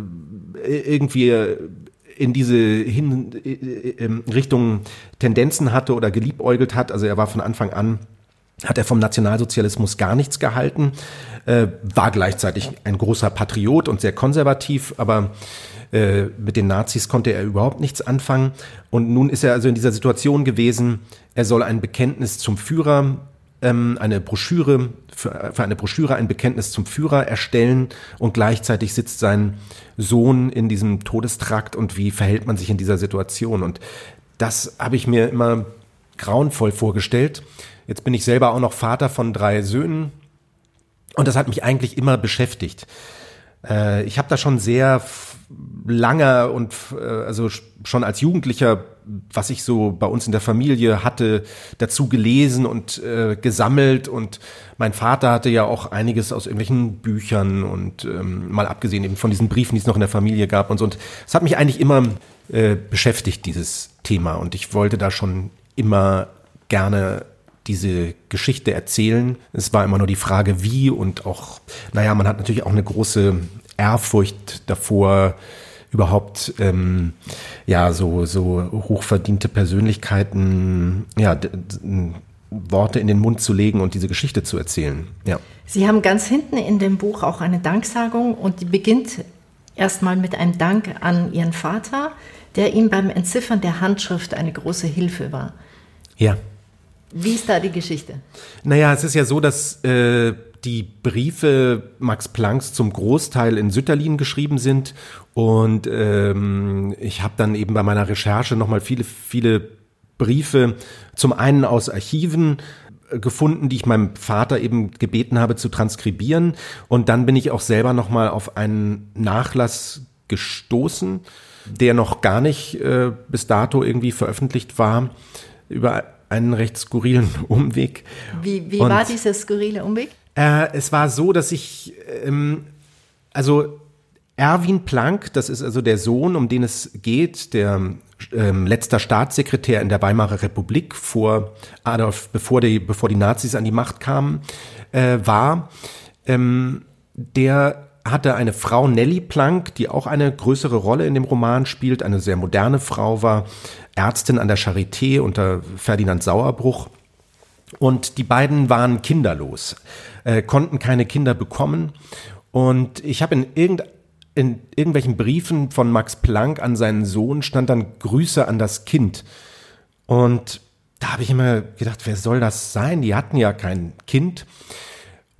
äh, irgendwie in diese hin, äh, äh, Richtung Tendenzen hatte oder geliebäugelt hat. Also er war von Anfang an, hat er vom Nationalsozialismus gar nichts gehalten, äh, war gleichzeitig ein großer Patriot und sehr konservativ, aber äh, mit den Nazis konnte er überhaupt nichts anfangen. Und nun ist er also in dieser Situation gewesen, er soll ein Bekenntnis zum Führer ähm, eine Broschüre, für, für eine Broschüre ein Bekenntnis zum Führer erstellen und gleichzeitig sitzt sein Sohn in diesem Todestrakt und wie verhält man sich in dieser Situation? Und das habe ich mir immer grauenvoll vorgestellt. Jetzt bin ich selber auch noch Vater von drei Söhnen und das hat mich eigentlich immer beschäftigt. Äh, ich habe da schon sehr lange und äh, also schon als Jugendlicher, was ich so bei uns in der Familie hatte, dazu gelesen und äh, gesammelt und mein Vater hatte ja auch einiges aus irgendwelchen Büchern und ähm, mal abgesehen eben von diesen Briefen, die es noch in der Familie gab und so. Und es hat mich eigentlich immer äh, beschäftigt, dieses Thema. Und ich wollte da schon immer gerne diese Geschichte erzählen. Es war immer nur die Frage, wie und auch, naja, man hat natürlich auch eine große Ehrfurcht davor, überhaupt ähm, ja so so hochverdiente Persönlichkeiten ja Worte in den Mund zu legen und diese Geschichte zu erzählen. Ja. Sie haben ganz hinten in dem Buch auch eine Danksagung und die beginnt erstmal mit einem Dank an Ihren Vater, der ihm beim Entziffern der Handschrift eine große Hilfe war. Ja. Wie ist da die Geschichte? Naja, es ist ja so, dass äh, die Briefe Max Plancks zum Großteil in Sütterlin geschrieben sind. Und ähm, ich habe dann eben bei meiner Recherche nochmal viele, viele Briefe zum einen aus Archiven äh, gefunden, die ich meinem Vater eben gebeten habe zu transkribieren. Und dann bin ich auch selber nochmal auf einen Nachlass gestoßen, der noch gar nicht äh, bis dato irgendwie veröffentlicht war, über einen recht skurrilen Umweg. Wie, wie war dieser skurrile Umweg? Äh, es war so, dass ich, ähm, also Erwin Planck, das ist also der Sohn, um den es geht, der ähm, letzter Staatssekretär in der Weimarer Republik vor Adolf, bevor die, bevor die Nazis an die Macht kamen, äh, war. Ähm, der hatte eine Frau Nelly Planck, die auch eine größere Rolle in dem Roman spielt, eine sehr moderne Frau war, Ärztin an der Charité unter Ferdinand Sauerbruch. Und die beiden waren kinderlos, äh, konnten keine Kinder bekommen. Und ich habe in, irgend, in irgendwelchen Briefen von Max Planck an seinen Sohn stand dann Grüße an das Kind. Und da habe ich immer gedacht, wer soll das sein? Die hatten ja kein Kind.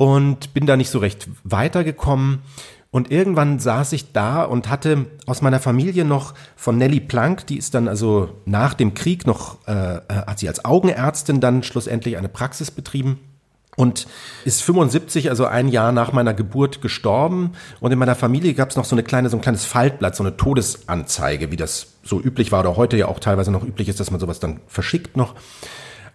Und bin da nicht so recht weitergekommen. Und irgendwann saß ich da und hatte aus meiner Familie noch von Nelly Planck, die ist dann also nach dem Krieg noch, äh, äh hat sie als Augenärztin dann schlussendlich eine Praxis betrieben und ist 75, also ein Jahr nach meiner Geburt gestorben. Und in meiner Familie gab es noch so eine kleine, so ein kleines Faltblatt, so eine Todesanzeige, wie das so üblich war oder heute ja auch teilweise noch üblich ist, dass man sowas dann verschickt noch.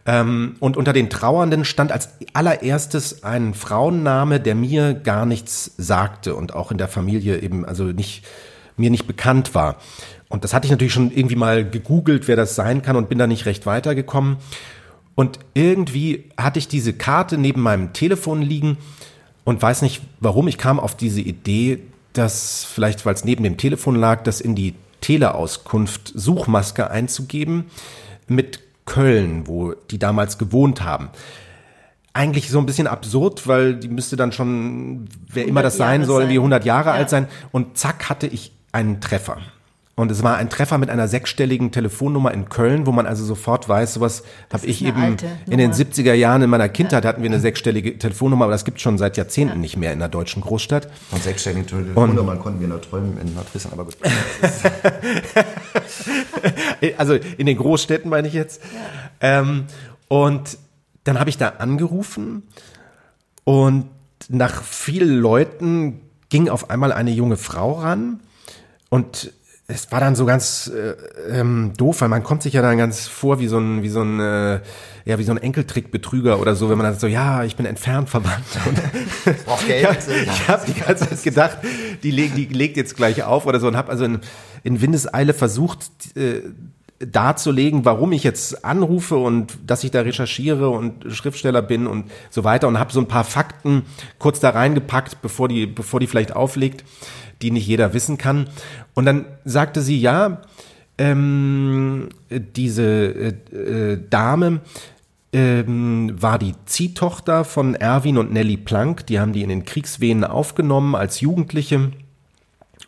Ähm, und unter den Trauernden stand als allererstes ein Frauenname, der mir gar nichts sagte und auch in der Familie eben also nicht mir nicht bekannt war. Und das hatte ich natürlich schon irgendwie mal gegoogelt, wer das sein kann und bin da nicht recht weitergekommen. Und irgendwie hatte ich diese Karte neben meinem Telefon liegen und weiß nicht warum. Ich kam auf diese Idee, dass vielleicht, weil es neben dem Telefon lag, das in die Teleauskunft Suchmaske einzugeben mit Köln, wo die damals gewohnt haben. Eigentlich so ein bisschen absurd, weil die müsste dann schon, wer immer das sein soll, wie 100 Jahre ja. alt sein. Und zack hatte ich einen Treffer. Und es war ein Treffer mit einer sechsstelligen Telefonnummer in Köln, wo man also sofort weiß, sowas habe ich eben in den 70er Jahren in meiner Kindheit ja. hatten wir eine sechsstellige Telefonnummer, aber das gibt schon seit Jahrzehnten ja. nicht mehr in der deutschen Großstadt. Von sechsstelligen Telefonnummern konnten wir nur träumen in Nordfriesland, aber gut. also in den Großstädten meine ich jetzt. Ja. Ähm, und dann habe ich da angerufen und nach vielen Leuten ging auf einmal eine junge Frau ran und es war dann so ganz äh, ähm, doof, weil man kommt sich ja dann ganz vor wie so ein, wie so ein, äh, ja, wie so ein Enkeltrickbetrüger oder so, wenn man dann so, ja, ich bin entfernt verwandt. Und Braucht Geld. ich habe die ganze Zeit gedacht, die, leg, die legt jetzt gleich auf oder so und habe also in, in Windeseile versucht, äh, darzulegen, warum ich jetzt anrufe und dass ich da recherchiere und Schriftsteller bin und so weiter und habe so ein paar Fakten kurz da reingepackt, bevor die, bevor die vielleicht auflegt die nicht jeder wissen kann. Und dann sagte sie, ja, ähm, diese äh, äh, Dame ähm, war die Ziehtochter von Erwin und Nelly Planck. Die haben die in den Kriegswehen aufgenommen als Jugendliche.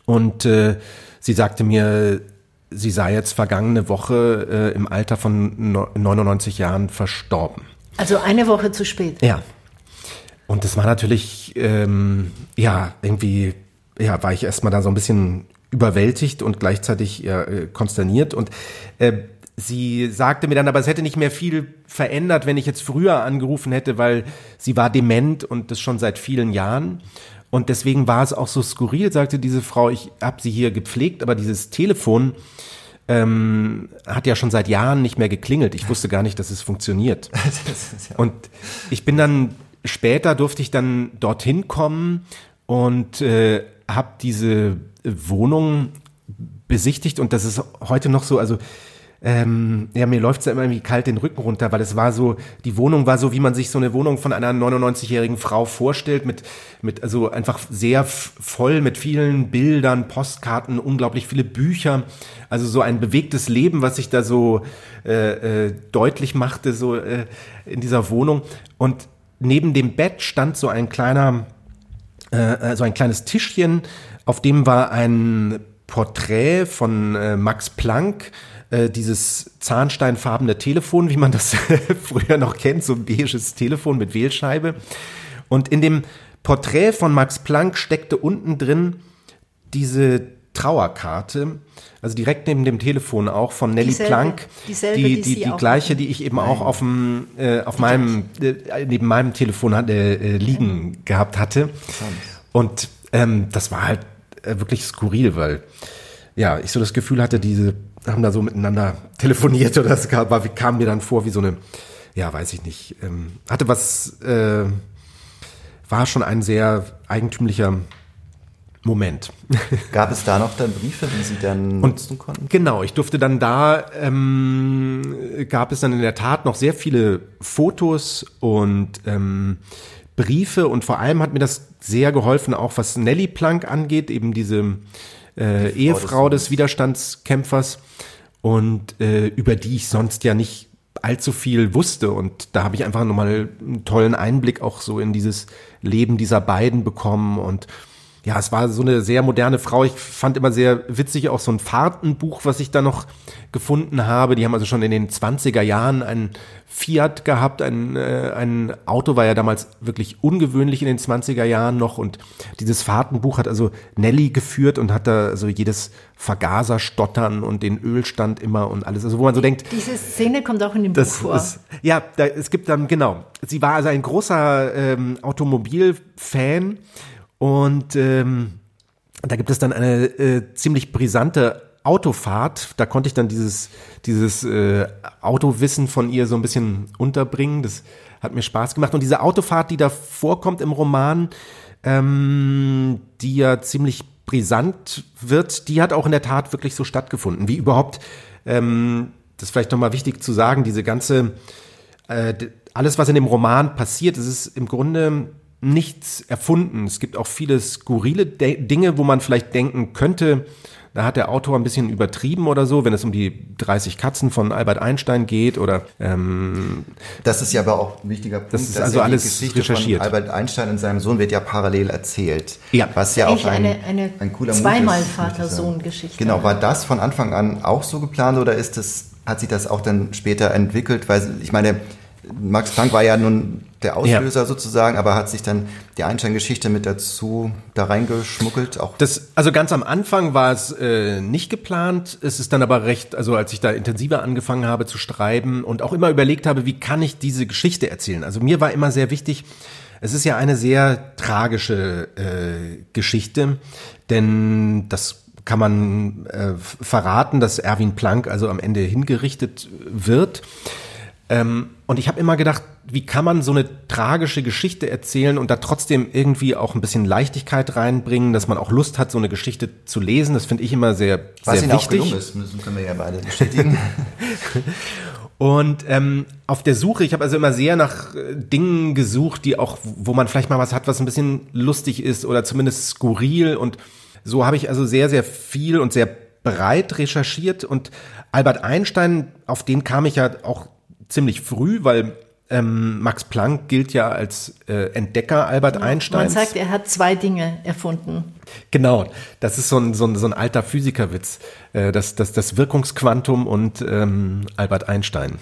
Und äh, sie sagte mir, sie sei jetzt vergangene Woche äh, im Alter von 99 Jahren verstorben. Also eine Woche zu spät. Ja. Und das war natürlich, ähm, ja, irgendwie ja, war ich erstmal da so ein bisschen überwältigt und gleichzeitig ja, äh, konsterniert und äh, sie sagte mir dann, aber es hätte nicht mehr viel verändert, wenn ich jetzt früher angerufen hätte, weil sie war dement und das schon seit vielen Jahren. Und deswegen war es auch so skurril, sagte diese Frau, ich habe sie hier gepflegt, aber dieses Telefon ähm, hat ja schon seit Jahren nicht mehr geklingelt. Ich wusste gar nicht, dass es funktioniert. Und ich bin dann später durfte ich dann dorthin kommen und äh, habe diese Wohnung besichtigt und das ist heute noch so, also ähm, ja, mir läuft es ja immer irgendwie kalt den Rücken runter, weil es war so, die Wohnung war so, wie man sich so eine Wohnung von einer 99-jährigen Frau vorstellt, mit, mit, also einfach sehr voll mit vielen Bildern, Postkarten, unglaublich viele Bücher, also so ein bewegtes Leben, was sich da so äh, äh, deutlich machte, so äh, in dieser Wohnung. Und neben dem Bett stand so ein kleiner äh, so ein kleines Tischchen, auf dem war ein Porträt von äh, Max Planck, äh, dieses zahnsteinfarbene Telefon, wie man das früher noch kennt, so ein beiges Telefon mit Wählscheibe. Und in dem Porträt von Max Planck steckte unten drin diese Trauerkarte, also direkt neben dem Telefon auch von Nelly dieselbe, Planck, dieselbe, die, die, die, die gleiche, die ich eben Nein. auch auf, dem, äh, auf meinem, äh, neben meinem Telefon hatte, äh, liegen ja. gehabt hatte. Und ähm, das war halt äh, wirklich skurril, weil ja, ich so das Gefühl hatte, diese haben da so miteinander telefoniert oder es kam, kam mir dann vor wie so eine, ja, weiß ich nicht, ähm, hatte was, äh, war schon ein sehr eigentümlicher Moment. Gab es da noch dann Briefe, die Sie dann und, nutzen konnten? Genau, ich durfte dann da, ähm, gab es dann in der Tat noch sehr viele Fotos und ähm, Briefe und vor allem hat mir das sehr geholfen, auch was Nelly Planck angeht, eben diese äh, die Ehefrau des, des Widerstandskämpfers und äh, über die ich sonst ja nicht allzu viel wusste und da habe ich einfach nochmal einen tollen Einblick auch so in dieses Leben dieser beiden bekommen und ja, es war so eine sehr moderne Frau. Ich fand immer sehr witzig auch so ein Fahrtenbuch, was ich da noch gefunden habe. Die haben also schon in den 20er Jahren ein Fiat gehabt. Ein, äh, ein Auto war ja damals wirklich ungewöhnlich in den 20er Jahren noch. Und dieses Fahrtenbuch hat also Nelly geführt und hat da so jedes Vergaserstottern und den Ölstand immer und alles. Also wo man so denkt. Diese Szene kommt auch in dem Buch vor. Ist, ja, da, es gibt dann, genau. Sie war also ein großer ähm, Automobilfan und ähm, da gibt es dann eine äh, ziemlich brisante Autofahrt. Da konnte ich dann dieses, dieses äh, Autowissen von ihr so ein bisschen unterbringen. Das hat mir Spaß gemacht. Und diese Autofahrt, die da vorkommt im Roman, ähm, die ja ziemlich brisant wird, die hat auch in der Tat wirklich so stattgefunden. Wie überhaupt, ähm, das ist vielleicht nochmal wichtig zu sagen, diese ganze, äh, alles, was in dem Roman passiert, es ist im Grunde nichts erfunden. Es gibt auch viele skurrile De Dinge, wo man vielleicht denken könnte, da hat der Autor ein bisschen übertrieben oder so, wenn es um die 30 Katzen von Albert Einstein geht oder ähm, Das ist ja aber auch ein wichtiger Punkt. Das ist also alles Geschichte recherchiert. Von Albert Einstein und seinem Sohn wird ja parallel erzählt. Ja. Was ja auch ein, eine, eine ein cooler zweimal Vater-Sohn-Geschichte. Genau, war das von Anfang an auch so geplant oder ist es, hat sich das auch dann später entwickelt? Weil ich meine, Max Planck war ja nun der Auslöser ja. sozusagen, aber hat sich dann die Einstein-Geschichte mit dazu da reingeschmuggelt? Auch das, also ganz am Anfang war es äh, nicht geplant. Es ist dann aber recht, also als ich da intensiver angefangen habe zu schreiben und auch immer überlegt habe, wie kann ich diese Geschichte erzählen? Also mir war immer sehr wichtig, es ist ja eine sehr tragische äh, Geschichte, denn das kann man äh, verraten, dass Erwin Planck also am Ende hingerichtet wird. Ähm, und ich habe immer gedacht, wie kann man so eine tragische Geschichte erzählen und da trotzdem irgendwie auch ein bisschen Leichtigkeit reinbringen, dass man auch Lust hat, so eine Geschichte zu lesen. Das finde ich immer sehr, Was sehr wichtig. Was ist, müssen können wir ja beide bestätigen. Und ähm, auf der Suche, ich habe also immer sehr nach äh, Dingen gesucht, die auch, wo man vielleicht mal was hat, was ein bisschen lustig ist oder zumindest skurril. Und so habe ich also sehr, sehr viel und sehr breit recherchiert. Und Albert Einstein, auf den kam ich ja auch ziemlich früh, weil ähm, Max Planck gilt ja als äh, Entdecker Albert ja, Einsteins. Man sagt, er hat zwei Dinge erfunden. Genau, das ist so ein, so ein, so ein alter Physikerwitz, äh, das, das, das Wirkungsquantum und ähm, Albert Einstein.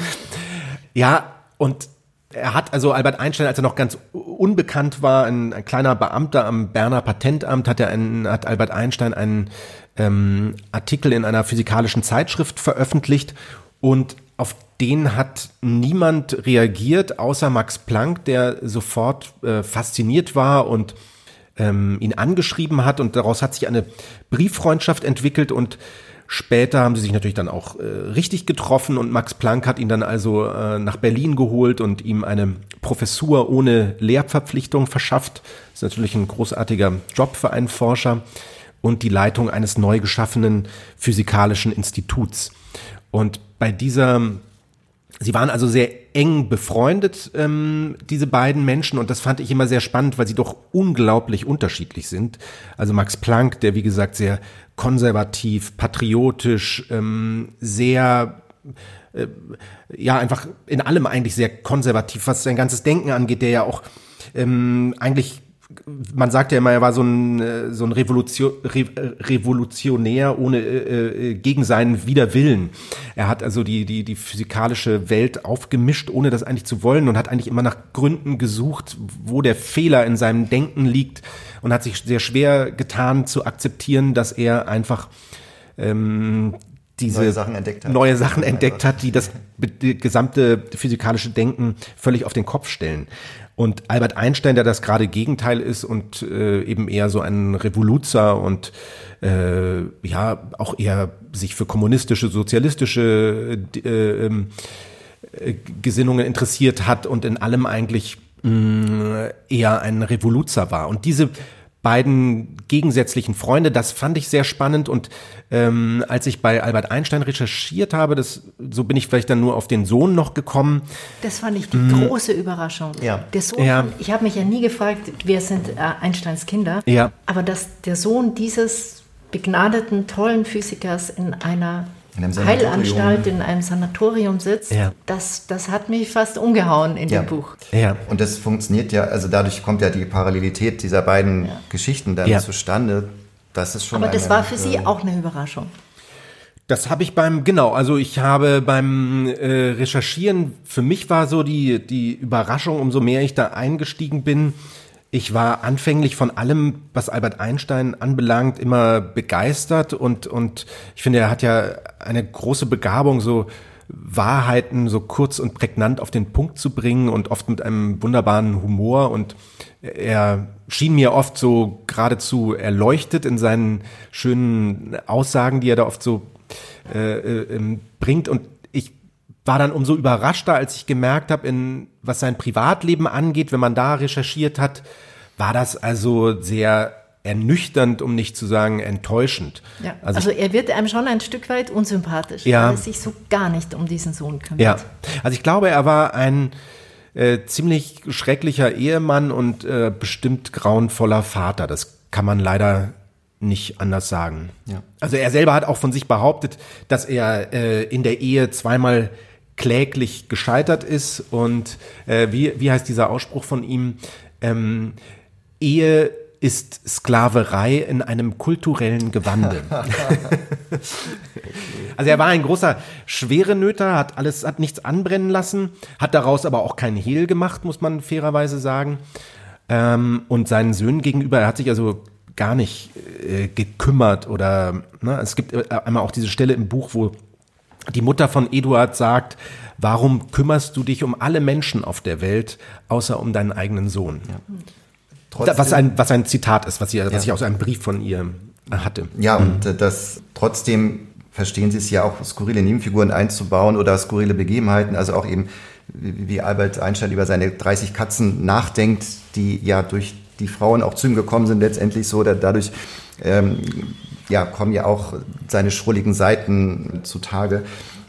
ja, und er hat also Albert Einstein, als er noch ganz unbekannt war, ein, ein kleiner Beamter am Berner Patentamt, hat er einen, hat Albert Einstein einen ähm, Artikel in einer physikalischen Zeitschrift veröffentlicht und auf den hat niemand reagiert, außer Max Planck, der sofort äh, fasziniert war und ähm, ihn angeschrieben hat. Und daraus hat sich eine Brieffreundschaft entwickelt und Später haben sie sich natürlich dann auch äh, richtig getroffen und Max Planck hat ihn dann also äh, nach Berlin geholt und ihm eine Professur ohne Lehrverpflichtung verschafft. Das ist natürlich ein großartiger Job für einen Forscher und die Leitung eines neu geschaffenen physikalischen Instituts. Und bei dieser Sie waren also sehr eng befreundet, ähm, diese beiden Menschen, und das fand ich immer sehr spannend, weil sie doch unglaublich unterschiedlich sind. Also Max Planck, der wie gesagt sehr konservativ, patriotisch, ähm, sehr äh, ja einfach in allem eigentlich sehr konservativ, was sein ganzes Denken angeht, der ja auch ähm, eigentlich man sagt ja immer, er war so ein, äh, so ein Revolution, Re, Revolutionär ohne äh, äh, gegen seinen Widerwillen. Er hat also die, die, die physikalische Welt aufgemischt, ohne das eigentlich zu wollen und hat eigentlich immer nach Gründen gesucht, wo der Fehler in seinem Denken liegt und hat sich sehr schwer getan zu akzeptieren, dass er einfach ähm, diese neue Sachen entdeckt hat, neue Sachen entdeckt hat die das gesamte physikalische Denken völlig auf den Kopf stellen. Und Albert Einstein, der das gerade Gegenteil ist und äh, eben eher so ein Revoluzer und äh, ja auch eher sich für kommunistische, sozialistische äh, ähm, äh, Gesinnungen interessiert hat und in allem eigentlich mh, mm, eher ein Revoluzer war. Und diese beiden gegensätzlichen Freunde. Das fand ich sehr spannend und ähm, als ich bei Albert Einstein recherchiert habe, das, so bin ich vielleicht dann nur auf den Sohn noch gekommen. Das fand ich die mm. große Überraschung. Ja. Der Sohn, ja. ich habe mich ja nie gefragt, wer sind äh, Einsteins Kinder, ja. aber dass der Sohn dieses begnadeten, tollen Physikers in einer in Heilanstalt in einem Sanatorium sitzt, ja. das, das hat mich fast umgehauen in ja. dem Buch. Ja. Und das funktioniert ja, also dadurch kommt ja die Parallelität dieser beiden ja. Geschichten dann zustande. Das ist schon Aber das war für Sie äh, auch eine Überraschung. Das habe ich beim, genau, also ich habe beim äh, Recherchieren, für mich war so die, die Überraschung, umso mehr ich da eingestiegen bin, ich war anfänglich von allem, was Albert Einstein anbelangt, immer begeistert und, und ich finde, er hat ja eine große Begabung, so Wahrheiten so kurz und prägnant auf den Punkt zu bringen und oft mit einem wunderbaren Humor. Und er schien mir oft so geradezu erleuchtet in seinen schönen Aussagen, die er da oft so äh, äh, bringt. Und war dann umso überraschter, als ich gemerkt habe, in was sein Privatleben angeht, wenn man da recherchiert hat, war das also sehr ernüchternd, um nicht zu sagen enttäuschend. Ja, also, also er wird einem schon ein Stück weit unsympathisch, ja, weil er sich so gar nicht um diesen Sohn kümmert. Ja, also ich glaube, er war ein äh, ziemlich schrecklicher Ehemann und äh, bestimmt grauenvoller Vater. Das kann man leider nicht anders sagen. Ja. Also er selber hat auch von sich behauptet, dass er äh, in der Ehe zweimal kläglich gescheitert ist und äh, wie, wie heißt dieser Ausspruch von ihm? Ähm, Ehe ist Sklaverei in einem kulturellen Gewande. also er war ein großer Schwerenöter, hat alles, hat nichts anbrennen lassen, hat daraus aber auch keinen Hehl gemacht, muss man fairerweise sagen. Ähm, und seinen Söhnen gegenüber, er hat sich also gar nicht äh, gekümmert oder ne, es gibt äh, einmal auch diese Stelle im Buch, wo die Mutter von Eduard sagt, warum kümmerst du dich um alle Menschen auf der Welt, außer um deinen eigenen Sohn? Ja. Trotzdem, was, ein, was ein Zitat ist, was, sie, was ja. ich aus einem Brief von ihr hatte. Ja, und mhm. das trotzdem verstehen sie es ja auch, skurrile Nebenfiguren einzubauen oder skurrile Begebenheiten, also auch eben, wie Albert Einstein über seine 30 Katzen nachdenkt, die ja durch die Frauen auch zu ihm gekommen sind, letztendlich so, dadurch ähm, ja, kommen ja auch seine schrulligen Seiten zutage.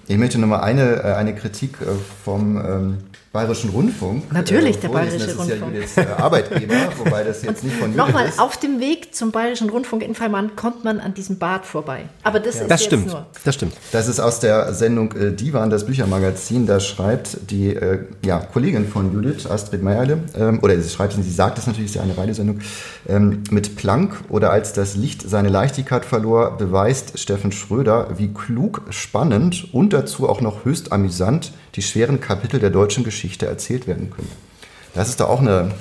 Ich möchte nochmal eine, äh, eine Kritik äh, vom ähm, Bayerischen Rundfunk. Natürlich, äh, der Bayerische das Rundfunk. ist ja Judiths äh, Arbeitgeber, wobei das jetzt nicht von Judith Nochmal, ist. auf dem Weg zum Bayerischen Rundfunk in Feimann kommt man an diesem Bad vorbei. Aber das ja. ist das jetzt stimmt. nur. Das stimmt. Das ist aus der Sendung äh, Divan, das Büchermagazin. Da schreibt die äh, ja, Kollegin von Judith, Astrid Meierle, ähm, oder sie schreibt, sie sagt es natürlich, ist ja eine Radiosendung, ähm, mit Planck oder als das Licht seine Leichtigkeit verlor, beweist Steffen Schröder, wie klug, spannend und dazu auch noch höchst amüsant die schweren Kapitel der deutschen Geschichte erzählt werden können. Das ist doch auch eine,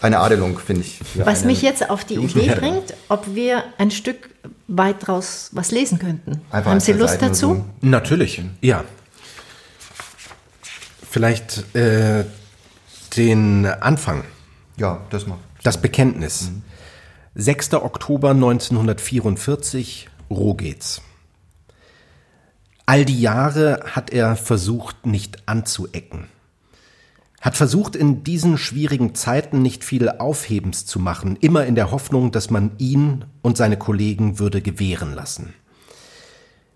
eine Adelung, finde ich. Was mich jetzt auf die Idee bringt, ob wir ein Stück weit draus was lesen könnten. Einfach Haben Sie Lust Seiten dazu? So. Natürlich, ja. Vielleicht äh, den Anfang. Ja, das macht. Das Bekenntnis. Mhm. 6. Oktober 1944, Rohgets. All die Jahre hat er versucht, nicht anzuecken. Hat versucht, in diesen schwierigen Zeiten nicht viel Aufhebens zu machen, immer in der Hoffnung, dass man ihn und seine Kollegen würde gewähren lassen.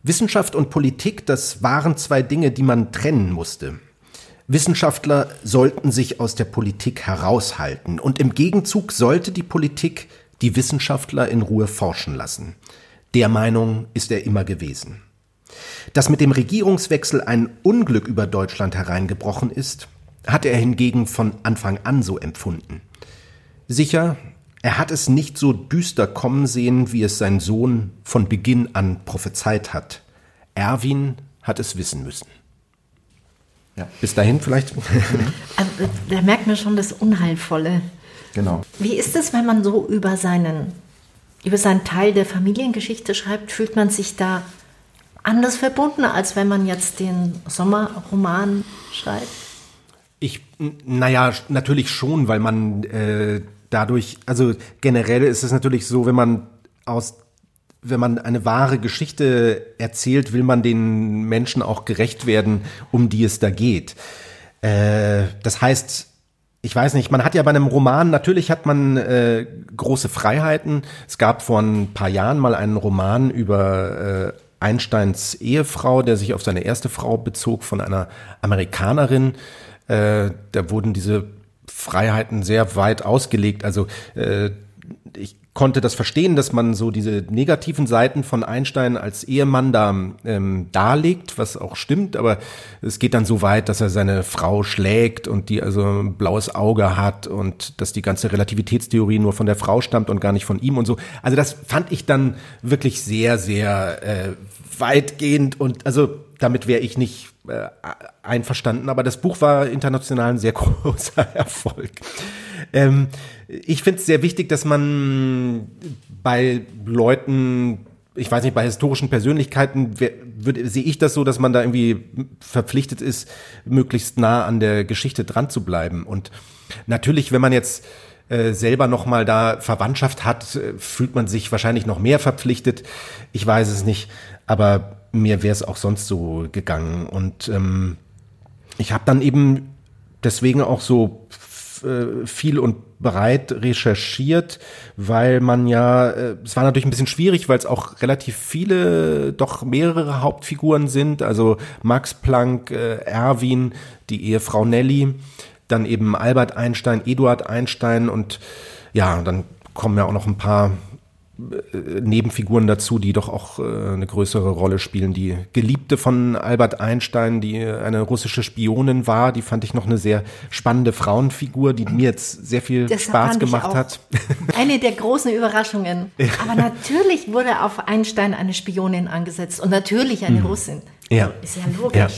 Wissenschaft und Politik, das waren zwei Dinge, die man trennen musste. Wissenschaftler sollten sich aus der Politik heraushalten und im Gegenzug sollte die Politik die Wissenschaftler in Ruhe forschen lassen. Der Meinung ist er immer gewesen. Dass mit dem Regierungswechsel ein Unglück über Deutschland hereingebrochen ist, hat er hingegen von Anfang an so empfunden. Sicher, er hat es nicht so düster kommen sehen, wie es sein Sohn von Beginn an prophezeit hat. Erwin hat es wissen müssen. Ja, bis dahin vielleicht. Also, da merkt man schon das Unheilvolle. Genau. Wie ist es, wenn man so über seinen, über seinen Teil der Familiengeschichte schreibt? Fühlt man sich da anders verbunden, als wenn man jetzt den Sommerroman schreibt? Naja, natürlich schon, weil man äh, dadurch, also generell ist es natürlich so, wenn man aus wenn man eine wahre Geschichte erzählt, will man den Menschen auch gerecht werden, um die es da geht. Äh, das heißt, ich weiß nicht, man hat ja bei einem Roman, natürlich hat man äh, große Freiheiten. Es gab vor ein paar Jahren mal einen Roman über äh, Einsteins Ehefrau, der sich auf seine erste Frau bezog von einer Amerikanerin. Äh, da wurden diese Freiheiten sehr weit ausgelegt. Also äh, konnte das verstehen, dass man so diese negativen Seiten von Einstein als Ehemann da ähm, darlegt, was auch stimmt, aber es geht dann so weit, dass er seine Frau schlägt und die also ein blaues Auge hat und dass die ganze Relativitätstheorie nur von der Frau stammt und gar nicht von ihm und so. Also das fand ich dann wirklich sehr, sehr äh, weitgehend und also damit wäre ich nicht äh, einverstanden, aber das Buch war international ein sehr großer Erfolg. Ähm, ich finde es sehr wichtig, dass man bei Leuten, ich weiß nicht, bei historischen Persönlichkeiten sehe ich das so, dass man da irgendwie verpflichtet ist, möglichst nah an der Geschichte dran zu bleiben. Und natürlich, wenn man jetzt äh, selber noch mal da Verwandtschaft hat, äh, fühlt man sich wahrscheinlich noch mehr verpflichtet. Ich weiß es nicht, aber mir wäre es auch sonst so gegangen. Und ähm, ich habe dann eben deswegen auch so viel und breit recherchiert, weil man ja, äh, es war natürlich ein bisschen schwierig, weil es auch relativ viele, doch mehrere Hauptfiguren sind, also Max Planck, äh, Erwin, die Ehefrau Nelly, dann eben Albert Einstein, Eduard Einstein und ja, dann kommen ja auch noch ein paar äh, Nebenfiguren dazu, die doch auch äh, eine größere Rolle spielen. Die Geliebte von Albert Einstein, die eine russische Spionin war, die fand ich noch eine sehr spannende Frauenfigur, die mir jetzt sehr viel das Spaß gemacht hat. Eine der großen Überraschungen. Aber natürlich wurde auf Einstein eine Spionin angesetzt und natürlich eine mhm. Russin. Ja. Ist ja logisch. Ja.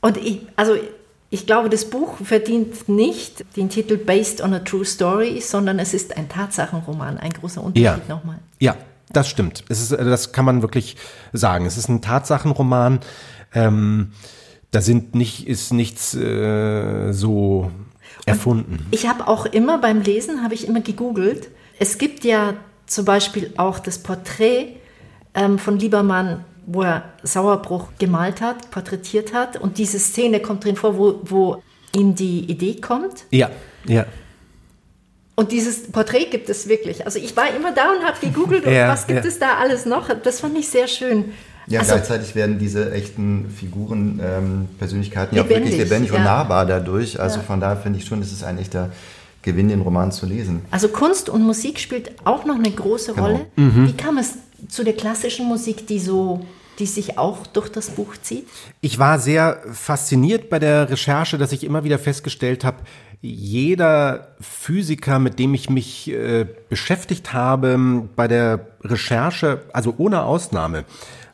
Und ich, also ich glaube, das Buch verdient nicht den Titel Based on a True Story, sondern es ist ein Tatsachenroman, ein großer Unterschied ja. nochmal. Ja, das stimmt. Es ist, das kann man wirklich sagen. Es ist ein Tatsachenroman. Ähm, da sind nicht, ist nichts äh, so erfunden. Und ich habe auch immer beim Lesen, habe ich immer gegoogelt. Es gibt ja zum Beispiel auch das Porträt ähm, von Liebermann wo er Sauerbruch gemalt hat, porträtiert hat. Und diese Szene kommt drin vor, wo, wo ihm die Idee kommt. Ja, ja. Und dieses Porträt gibt es wirklich. Also ich war immer da und habe gegoogelt, ja, was gibt ja. es da alles noch. Das fand ich sehr schön. Ja, also, gleichzeitig werden diese echten Figuren, ähm, Persönlichkeiten ja auch wirklich lebendig ja. und nahbar dadurch. Also von daher finde ich schon, es ist ein echter Gewinn, den Roman zu lesen. Also Kunst und Musik spielt auch noch eine große genau. Rolle. Mhm. Wie kam es zu der klassischen Musik, die so die sich auch durch das Buch zieht? Ich war sehr fasziniert bei der Recherche, dass ich immer wieder festgestellt habe, jeder Physiker, mit dem ich mich äh, beschäftigt habe bei der Recherche, also ohne Ausnahme,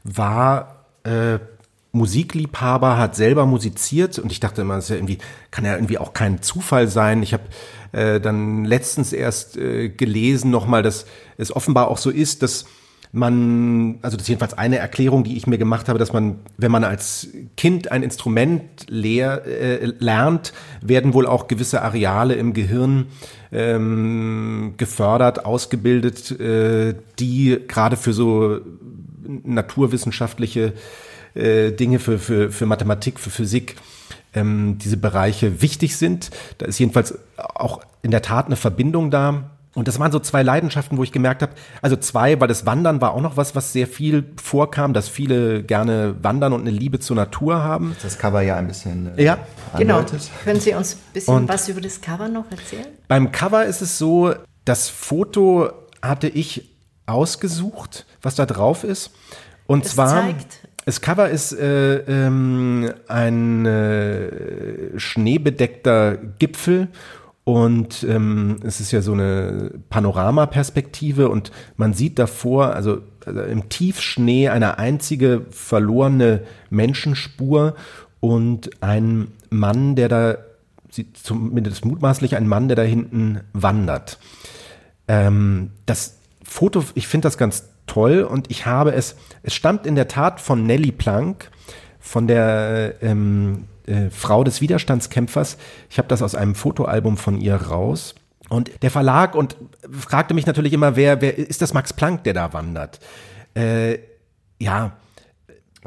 war äh, Musikliebhaber, hat selber musiziert und ich dachte immer, das ja irgendwie, kann ja irgendwie auch kein Zufall sein. Ich habe äh, dann letztens erst äh, gelesen nochmal, dass es offenbar auch so ist, dass man, also das ist jedenfalls eine Erklärung, die ich mir gemacht habe, dass man, wenn man als Kind ein Instrument lehr, äh, lernt, werden wohl auch gewisse Areale im Gehirn ähm, gefördert, ausgebildet, äh, die gerade für so naturwissenschaftliche äh, Dinge, für, für, für Mathematik, für Physik, ähm, diese Bereiche wichtig sind. Da ist jedenfalls auch in der Tat eine Verbindung da. Und das waren so zwei Leidenschaften, wo ich gemerkt habe, also zwei, weil das Wandern war auch noch was, was sehr viel vorkam, dass viele gerne wandern und eine Liebe zur Natur haben. Das Cover ja ein bisschen äh, ja. Genau. Können Sie uns ein bisschen und was über das Cover noch erzählen? Beim Cover ist es so, das Foto hatte ich ausgesucht, was da drauf ist. Und es zwar zeigt das Cover ist äh, ähm, ein äh, schneebedeckter Gipfel und ähm, es ist ja so eine Panoramaperspektive und man sieht davor, also, also im Tiefschnee eine einzige verlorene Menschenspur und ein Mann, der da, zumindest mutmaßlich ein Mann, der da hinten wandert. Ähm, das Foto, ich finde das ganz toll und ich habe es, es stammt in der Tat von Nelly Planck, von der ähm, äh, Frau des Widerstandskämpfers. Ich habe das aus einem Fotoalbum von ihr raus. Und der Verlag und fragte mich natürlich immer, wer, wer ist das Max Planck, der da wandert? Äh, ja,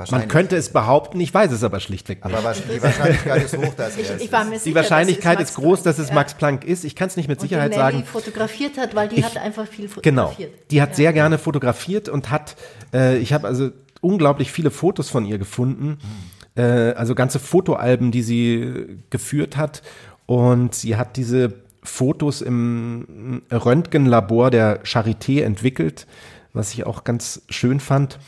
man könnte es behaupten, ich weiß es aber schlichtweg nicht. Aber die Wahrscheinlichkeit ist hoch, dass ich, ich war mir sicher, Die Wahrscheinlichkeit ist, ist, groß, dass es ja. Max Planck ist. Ich kann es nicht mit und Sicherheit die sagen. Die fotografiert hat, weil die ich, hat einfach viel fotografiert. Genau, die hat ja. sehr gerne fotografiert und hat, äh, ich habe also unglaublich viele Fotos von ihr gefunden. Hm äh, also ganze Fotoalben, die sie geführt hat. Und sie hat diese Fotos im Röntgenlabor der Charité entwickelt, was ich auch ganz schön fand.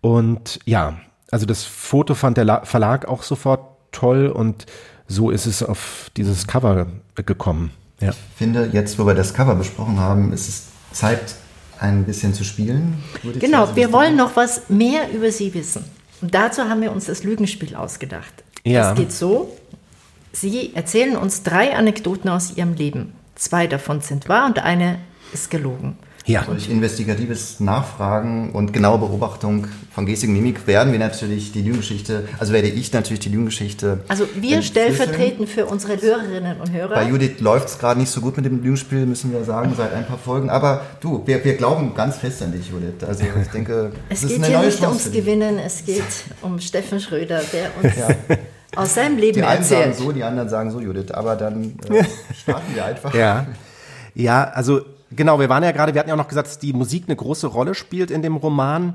Und ja, also das Foto fand der Verlag auch sofort toll und so ist es auf dieses Cover gekommen. Ja. Ich finde, jetzt, wo wir das Cover besprochen haben, ist es Zeit, ein bisschen zu spielen. Genau, wir wollen noch was mehr über Sie wissen. Und dazu haben wir uns das Lügenspiel ausgedacht. Ja. Es geht so, Sie erzählen uns drei Anekdoten aus Ihrem Leben. Zwei davon sind wahr und eine ist gelogen. Ja. Durch investigatives Nachfragen und genaue Beobachtung von Gestik und Mimik werden wir natürlich die Lügengeschichte, also werde ich natürlich die Lügengeschichte. Also wir stellvertretend für unsere Hörerinnen und Hörer. Bei Judith läuft es gerade nicht so gut mit dem Lügenspiel, müssen wir sagen, seit ein paar Folgen. Aber du, wir, wir glauben ganz fest an dich, Judith. Also ich denke, es geht hier nicht ums Gewinnen, es geht um Steffen Schröder, der uns ja. aus seinem Leben die einen erzählt. sagen so, die anderen sagen so, Judith. Aber dann äh, starten wir einfach. Ja. Ja, also Genau, wir waren ja gerade, wir hatten ja auch noch gesagt, dass die Musik eine große Rolle spielt in dem Roman.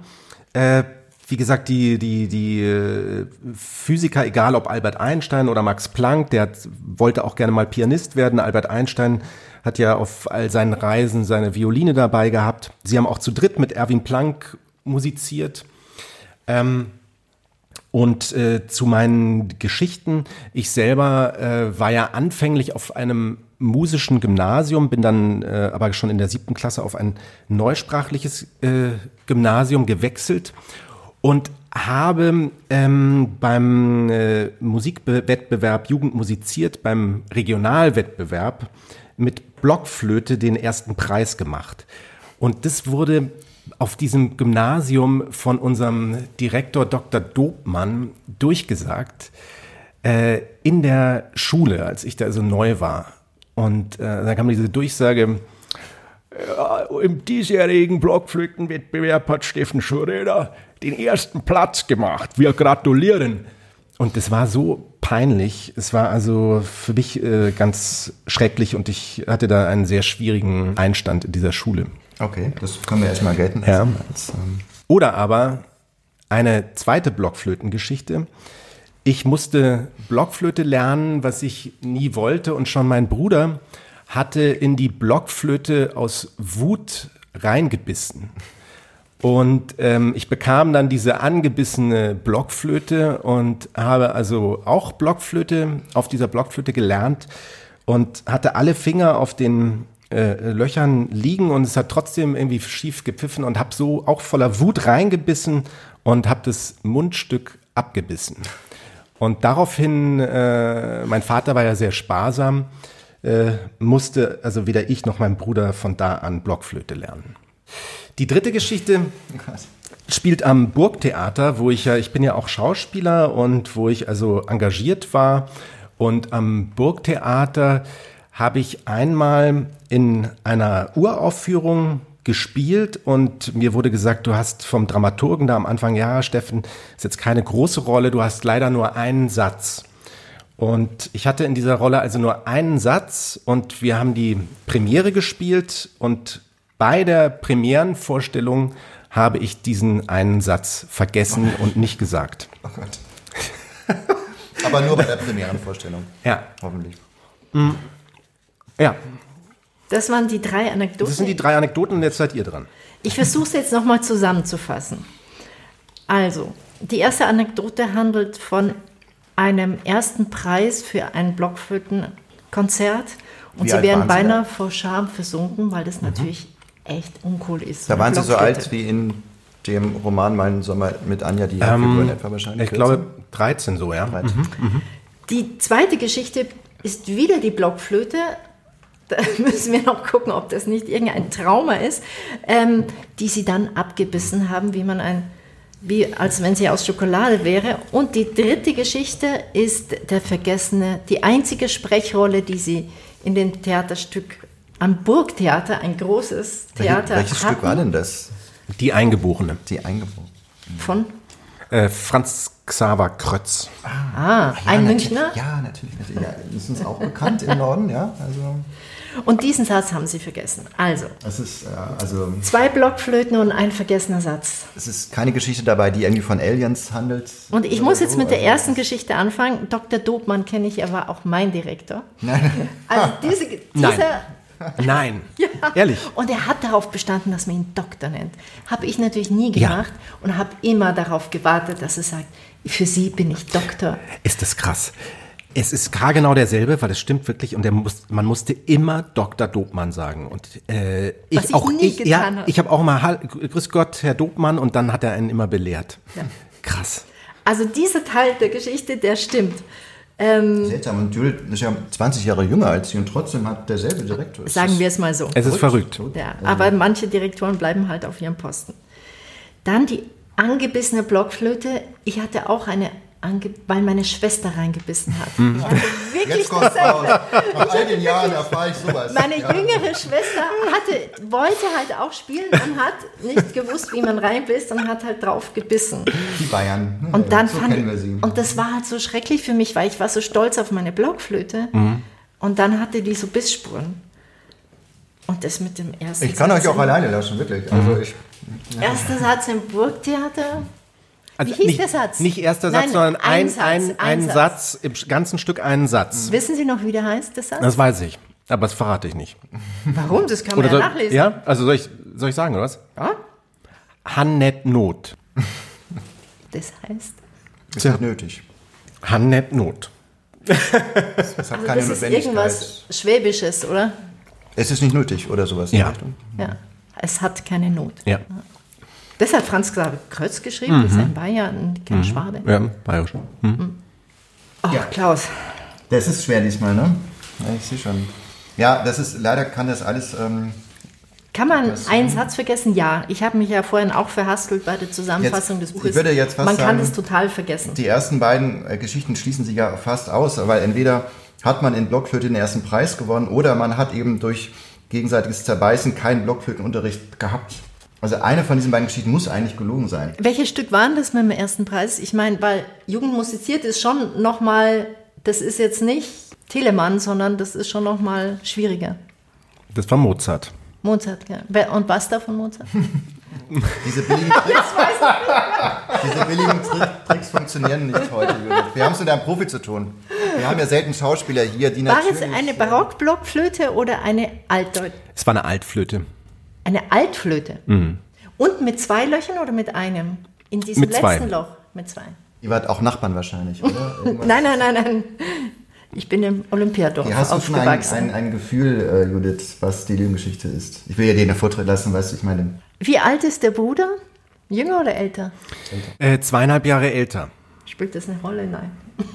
Äh, wie gesagt, die, die, die äh, Physiker, egal ob Albert Einstein oder Max Planck, der wollte auch gerne mal Pianist werden. Albert Einstein hat ja auf all seinen Reisen seine Violine dabei gehabt. Sie haben auch zu dritt mit Erwin Planck musiziert. Ähm, und äh, zu meinen Geschichten. Ich selber äh, war ja anfänglich auf einem musischen Gymnasium, bin dann äh, aber schon in der siebten Klasse auf ein neusprachliches äh, Gymnasium gewechselt und habe ähm, beim äh, Musikwettbewerb Jugend musiziert, beim Regionalwettbewerb mit Blockflöte den ersten Preis gemacht. Und das wurde auf diesem Gymnasium von unserem Direktor Dr. Dobmann durchgesagt äh, in der Schule, als ich da so neu war. Und äh, da kam diese Durchsage, äh, im diesjährigen Blockflötenwettbewerb hat Steffen Schröder den ersten Platz gemacht. Wir gratulieren. Und es war so peinlich. Es war also für mich äh, ganz schrecklich und ich hatte da einen sehr schwierigen Einstand in dieser Schule. Okay, das können wir erstmal gelten lassen. Ja. Als, ähm Oder aber eine zweite Blockflötengeschichte. Ich musste Blockflöte lernen, was ich nie wollte und schon mein Bruder hatte in die Blockflöte aus Wut reingebissen. Und ähm, ich bekam dann diese angebissene Blockflöte und habe also auch Blockflöte auf dieser Blockflöte gelernt und hatte alle Finger auf den äh, Löchern liegen und es hat trotzdem irgendwie schief gepfiffen und habe so auch voller Wut reingebissen und habe das Mundstück abgebissen. Und daraufhin, äh, mein Vater war ja sehr sparsam, äh, musste also weder ich noch mein Bruder von da an Blockflöte lernen. Die dritte Geschichte spielt am Burgtheater, wo ich ja, ich bin ja auch Schauspieler und wo ich also engagiert war. Und am Burgtheater habe ich einmal in einer Uraufführung gespielt und mir wurde gesagt, du hast vom Dramaturgen da am Anfang, ja, Steffen, ist jetzt keine große Rolle, du hast leider nur einen Satz. Und ich hatte in dieser Rolle also nur einen Satz und wir haben die Premiere gespielt und bei der Premierenvorstellung habe ich diesen einen Satz vergessen oh. und nicht gesagt. Oh Gott. Aber nur bei der Premierenvorstellung. Ja. Hoffentlich. Mhm. Ja. Das waren die drei Anekdoten. Das sind die drei Anekdoten und jetzt seid ihr dran. Ich versuche es jetzt nochmal zusammenzufassen. Also, die erste Anekdote handelt von einem ersten Preis für ein Blockflötenkonzert und Wie sie wären beinahe vor Scham versunken, weil das mhm. natürlich echt uncool ist. Da waren Sie so alt wie in dem Roman Mein Sommer mit Anja, die ähm, etwa wahrscheinlich. Ich 14? glaube 13 so, ja. 13. Mhm. Mhm. Die zweite Geschichte ist wieder die Blockflöte. Da müssen wir noch gucken, ob das nicht irgendein Trauma ist, ähm, die sie dann abgebissen haben, wie man ein, wie als wenn sie aus Schokolade wäre. Und die dritte Geschichte ist der vergessene, die einzige Sprechrolle, die sie in dem Theaterstück am Burgtheater, ein großes Theater. Welches hatten. Stück war denn das? Die Eingeborene. Die Eingeborene. Von? Äh, Franz Xaver Krötz. Ah, ah ein ja, Münchner? Ja, natürlich. natürlich. Ja, ist uns auch bekannt im Norden, ja. Also. Und diesen Satz haben Sie vergessen. Also, es ist, äh, also zwei Blockflöten und ein vergessener Satz. Es ist keine Geschichte dabei, die irgendwie von Aliens handelt. Und ich muss jetzt so. mit der ersten Geschichte anfangen. Dr. Dobmann kenne ich, er war auch mein Direktor. Nein. Also diese, dieser Nein. ja. Ehrlich. Und er hat darauf bestanden, dass man ihn Doktor nennt. Habe ich natürlich nie gemacht ja. und habe immer darauf gewartet, dass er sagt, für Sie bin ich Doktor. Ist das krass. Es ist gar genau derselbe, weil es stimmt wirklich und muss, man musste immer Dr. Dobmann sagen. Und äh, ich, Was ich auch nie ich, getan ja, habe. ich habe auch mal Grüß Gott, Herr Dobmann, und dann hat er einen immer belehrt. Ja. Krass. Also dieser Teil der Geschichte, der stimmt. Ähm, Seltsam. Und Judith ist ja 20 Jahre jünger als sie und trotzdem hat derselbe Direktor. Sagen wir es mal so. Es ist verrückt. Ja, aber manche Direktoren bleiben halt auf ihrem Posten. Dann die angebissene Blockflöte. Ich hatte auch eine weil meine Schwester reingebissen hat. Mhm. wirklich Jetzt kommt's raus. Nach all den Jahren erfahre ich sowas. Meine ja. jüngere Schwester hatte, wollte halt auch spielen und hat nicht gewusst, wie man reinbisst und hat halt drauf gebissen. Die Bayern. Und dann so fand, und das war halt so schrecklich für mich, weil ich war so stolz auf meine Blockflöte. Mhm. Und dann hatte die so Bissspuren. Und das mit dem ersten Ich kann Satz euch auch alleine lassen, wirklich. Also ich, ja. Erster Satz im Burgtheater Also Wie hieß nicht, der Satz? Nicht erster Satz, Nein, sondern ein, ein Satz, ein, ein ein Satz. Satz. im ganzen Stück einen Satz. Wissen Sie noch, wie der heißt, der Satz? Das weiß ich, aber das verrate ich nicht. Warum? Das kann man Oder ja soll, nachlesen. ja, also soll ich, soll ich sagen, oder was? Ja? Hannet Not. Das heißt, Ist nicht nötig. Hannet Not. Es hat also keine das ist irgendwas Schwäbisches, oder? Es ist nicht nötig oder sowas. in Ja. Ja. Es hat keine Not. Ja. Das hat Franz Xaver Krötz geschrieben, das ist ein Bayern, kein Schwabe. Ja, bayerisch. Hm. Ach, Ja. Klaus. Das ist schwer diesmal, ne? Ja, ich sehe schon. Ja, das ist, leider kann das alles, ähm, Kann man einen Satz vergessen? Ja. Ich habe mich ja vorhin auch verhaspelt bei der Zusammenfassung Jetzt- des Buches. ich würde jetzt fast man kann sagen, das total vergessen. die ersten beiden äh, Geschichten schließen sich ja fast aus, weil entweder hat man in Blockflöte den ersten Preis gewonnen oder man hat eben durch gegenseitiges Zerbeißen keinen Blockflötenunterricht gehabt. Also eine von diesen beiden Geschichten muss eigentlich gelogen sein. Welches Stück waren das mit dem ersten Preis? Ich meine, weil Jugend musiziert ist schon nochmal, das ist jetzt nicht Telemann, sondern das ist schon nochmal schwieriger. Das war Mozart. Mozart, ja. Und was da von Mozart? Diese billigen Tricks, diese billigen Tri Tricks funktionieren nicht heute, Judith. Wir haben es mit einem Profi zu tun. Wir haben ja selten Schauspieler hier, die War natürlich... es eine Barockblockflöte oder eine Altdeut Es war eine Altflöte. Eine Altflöte? Mhm. Und mit zwei Löchern oder mit einem? In diesem Mit zwei. letzten Loch? Mit zwei. Ihr wart auch Nachbarn wahrscheinlich, oder? Nein, nein, nein, nein. Ich bin im Olympiadorf Hier hast du schon ein, aufgewachsen. ein, ein Gefühl, äh, Judith, was die Lügengeschichte ist. Ich will ja dir den Vortritt lassen, weißt du, ich meine... Wie alt ist der Bruder? Jünger oder älter? Äh, zweieinhalb Jahre älter. Spielt das eine Rolle? Nein.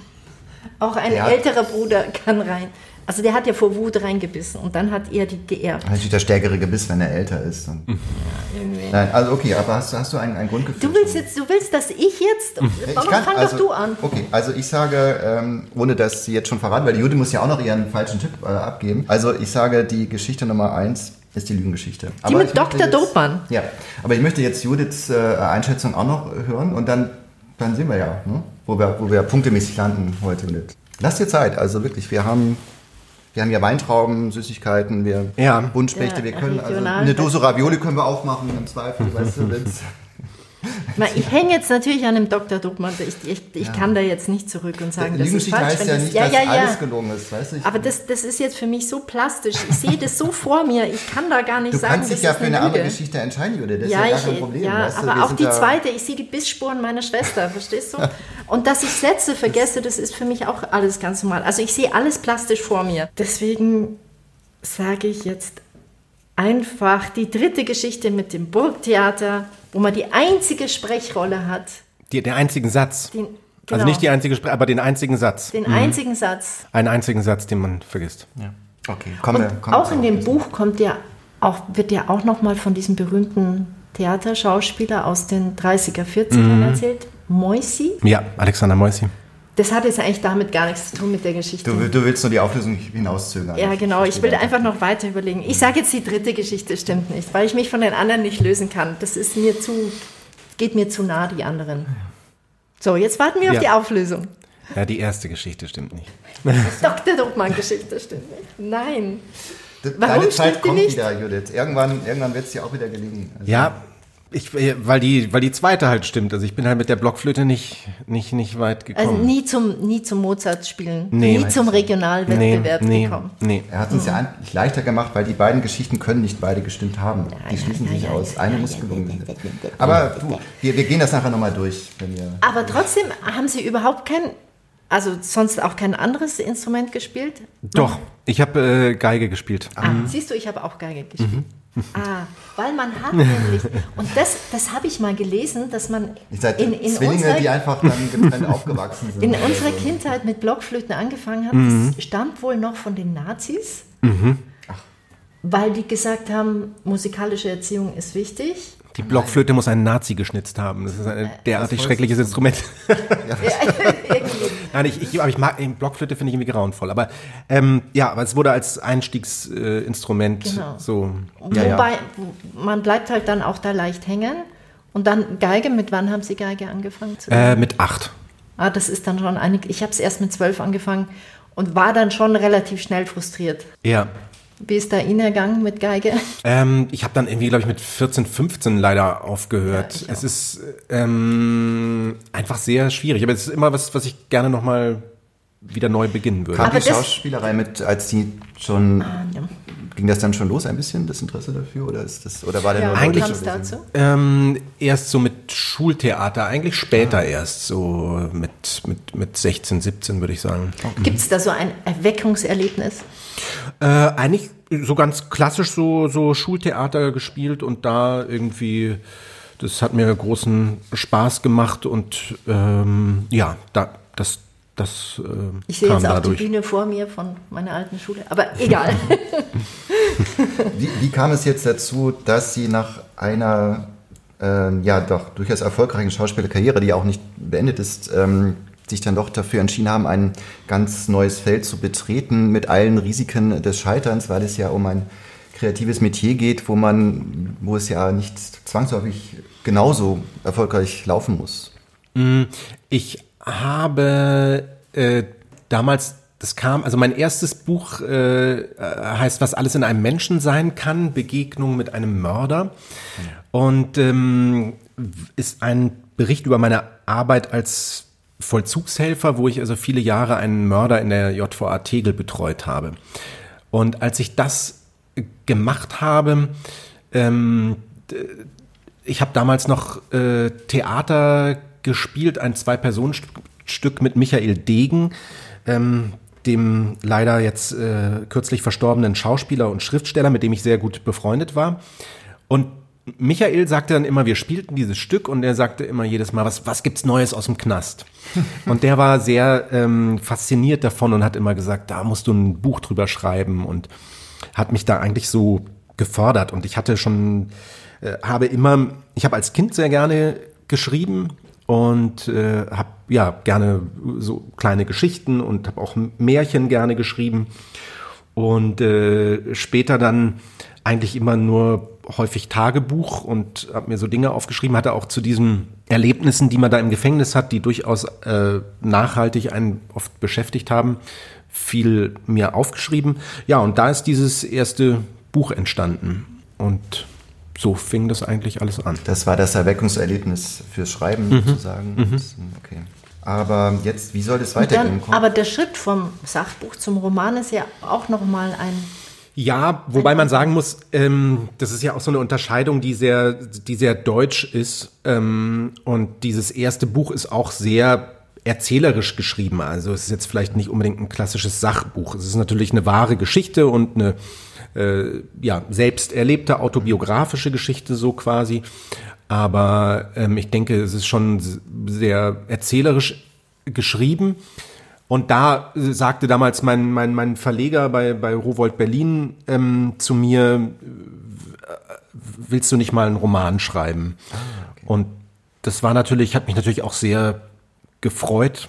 Auch ein Ja. älterer Bruder kann rein. Also der hat ja vor Wut reingebissen und dann hat er die geerbt. Natürlich der stärkere Gebiss, wenn er älter ist. Und Nein, also okay, aber hast, du- hast du ein, ein Grundgefühl? Du willst jetzt, du willst, dass ich jetzt. Ich Warum kann- fang also, doch du an? Okay, also ich sage, ähm, ohne dass sie jetzt schon verraten, weil die Jude muss ja auch noch ihren falschen Tipp äh, abgeben. Also ich sage, die Geschichte Nummer eins ist die Lügengeschichte. Die mit ich möchte Dr. jetzt- Dobmann. Ja, aber ich möchte jetzt Judiths äh, Einschätzung auch noch hören und dann, dann sehen wir ja, ne, wo, wir, wo wir punktemäßig landen heute mit. Lass dir Zeit, also wirklich, wir haben... Wir haben ja Weintrauben, Süßigkeiten, wir Ja. Buntspechte, Ja, wir können also eine Dose Ravioli können wir aufmachen im Zweifel, weißt du, wenn's, Ich hänge jetzt natürlich an dem Dr. Dobmann. Ich, ich, ich kann da jetzt nicht zurück und sagen, das ist falsch. heißt wenn ja nicht, ja, dass ja, ja. alles gelungen ist, weißt du? Aber das, das ist jetzt für mich so plastisch. Ich sehe das so vor mir. Ich kann da gar nicht Du sagen, kannst dich ja für eine andere. Geschichte entscheiden, Jude. Das Ja, ist ja gar kein Problem. ja weißt du? aber auch die zweite, ich sehe die Bissspuren meiner Schwester, verstehst du? Und dass ich Sätze vergesse, das ist für mich auch alles ganz normal. Also ich sehe alles plastisch vor mir. Deswegen sage ich jetzt einfach die dritte Geschichte mit dem Burgtheater, wo man die einzige Sprechrolle hat. Die, den einzigen Satz. Den, Also genau, nicht die einzige Sprache, aber den einzigen Satz. den einzigen Satz. Einen einzigen Satz, den man vergisst. Ja. Okay, wir. Und kommen wir auch in dem. Buch kommt ja auch, wird ja auch nochmal von diesem berühmten Theaterschauspieler aus den 30er, 40ern Mhm. erzählt. Moisi. Ja, Alexander Moisi. Das hat jetzt eigentlich damit gar nichts zu tun mit der Geschichte. Du, du willst nur die Auflösung hinauszögern. ja, genau. Ich will verstehe. einfach noch weiter überlegen. Ich sage jetzt, die dritte Geschichte stimmt nicht, weil ich mich von den anderen nicht lösen kann. Das ist mir zu, geht mir zu nah, die anderen. So, jetzt warten wir auf Ja. die Auflösung. Ja, die erste Geschichte stimmt nicht. Dr. Dobmann-Geschichte stimmt nicht. Nein. Warum Deine stimmt Zeit die kommt nicht? wieder, Judith. Irgendwann, irgendwann wird es dir auch wieder gelingen. Also, Ja, ich, äh, weil, die, weil die zweite halt stimmt. Also ich bin halt mit der Blockflöte nicht, nicht, nicht weit Also gekommen. nie zum, nie zum Mozart spielen. Nee. nie zum Regionalwettbewerb nee, gekommen. nee. Er hat uns ja eigentlich leichter gemacht, weil die beiden Geschichten können nicht beide gestimmt haben. Die schließen ja, sich ja, aus. ja, Eine ja, muss ja, gelungen ja, sein. ja, ja, ja. Aber du, wir, wir gehen das nachher nochmal durch. Wenn wir, Aber trotzdem haben Sie überhaupt kein, also sonst auch kein anderes Instrument gespielt? Doch, ich habe äh, Geige gespielt. Ah, siehst du, ich habe auch Geige gespielt. Ah, weil man hat nämlich, und das, das habe ich mal gelesen, dass man in, in, Zwillinge, unserer, die einfach dann getrennt aufgewachsen sind. in oder unserer so. Kindheit mit Blockflöten angefangen hat. Mhm. Das stammt wohl noch von den Nazis, weil die gesagt haben, musikalische Erziehung ist wichtig. Die Blockflöte muss ein Nazi geschnitzt haben. Das ist ein derartig schreckliches Instrument. Irgendwie. Nein, ich, ich, aber ich mag Blockflöte finde ich irgendwie grauenvoll. Aber ähm, ja, aber es wurde als Einstiegsinstrument äh, Genau. so. Ja, ja. Wobei, wo- man bleibt halt dann auch da leicht hängen. Und dann Geige, mit wann haben Sie Geige angefangen zu Äh, mit acht. Ah, das ist dann schon einig. Ich habe es erst mit zwölf angefangen und war dann schon relativ schnell frustriert. Ja. Wie ist da Ihnen ergangen mit Geige? Ähm, ich habe dann irgendwie, glaube ich, mit 14, 15 leider aufgehört. Ja, es ist ähm, einfach sehr schwierig. Aber es ist immer was, was ich gerne nochmal wieder neu beginnen würde. Kam die Schauspielerei mit, als die schon ah, ja. ging das dann schon los ein bisschen das Interesse dafür oder ist das oder war der ja, nur eigentlich dazu? Ähm, erst so mit Schultheater, eigentlich später ah. erst so mit mit mit 16, 17 würde ich sagen. Okay. Gibt es da so ein Erweckungserlebnis? Äh, eigentlich so ganz klassisch so so Schultheater gespielt und da irgendwie das hat mir großen Spaß gemacht und ähm, ja, da das das äh, Ich sehe jetzt auch dadurch. die Bühne vor mir von meiner alten Schule, aber egal. wie, wie, kam es jetzt dazu, dass Sie nach einer äh, ja doch durchaus erfolgreichen Schauspielerkarriere, die ja auch nicht beendet ist, ähm, sich dann doch dafür entschieden haben, ein ganz neues Feld zu betreten mit allen Risiken des Scheiterns, weil es ja um ein kreatives Metier geht, wo man, wo es ja nicht zwangsläufig genauso erfolgreich laufen muss. Mm, ich habe äh, damals, das kam, also mein erstes Buch äh, heißt, was alles in einem Menschen sein kann, Begegnung mit einem Mörder. Und ähm, ist ein Bericht über meine Arbeit als Vollzugshelfer, wo ich also viele Jahre einen Mörder in der JVA Tegel betreut habe. Und als ich das gemacht habe, ähm, ich habe damals noch äh, Theater gespielt, ein Zwei-Personen-Stück mit Michael Degen, ähm, dem leider jetzt äh, kürzlich verstorbenen Schauspieler und Schriftsteller, mit dem ich sehr gut befreundet war. Und Michael sagte dann immer, wir spielten dieses Stück und er sagte immer jedes Mal, was, was gibt's Neues aus dem Knast? und der war sehr ähm, fasziniert davon und hat immer gesagt, da musst du ein Buch drüber schreiben und hat mich da eigentlich so gefördert. Und ich hatte schon, äh, habe immer, ich habe als Kind sehr gerne geschrieben und äh, habe ja gerne so kleine Geschichten und habe auch Märchen gerne geschrieben und äh, später dann eigentlich immer nur häufig Tagebuch und habe mir so Dinge aufgeschrieben, hatte auch zu diesen Erlebnissen, die man da im Gefängnis hat, die durchaus äh, nachhaltig einen oft beschäftigt haben, viel mir aufgeschrieben. Ja, und da ist dieses erste Buch entstanden und so fing das eigentlich alles an. Das war das Erweckungserlebnis fürs Schreiben mhm. sozusagen. Mhm. Okay. Aber jetzt, wie soll das weitergehen? Dann, aber der Schritt vom Sachbuch zum Roman ist ja auch nochmal ein ja, wobei man sagen muss, ähm, das ist ja auch so eine Unterscheidung, die sehr, die sehr deutsch ist. Ähm, und dieses erste Buch ist auch sehr erzählerisch geschrieben. Also es ist jetzt vielleicht nicht unbedingt ein klassisches Sachbuch. Es ist natürlich eine wahre Geschichte und eine äh, ja, selbst erlebte autobiografische Geschichte so quasi. Aber ähm, ich denke, es ist schon sehr erzählerisch geschrieben. Und da sagte damals mein, mein, mein Verleger bei, bei Rowold Berlin ähm, zu mir, äh, willst du nicht mal einen Roman schreiben? Ah, okay. Und das war natürlich, hat mich natürlich auch sehr gefreut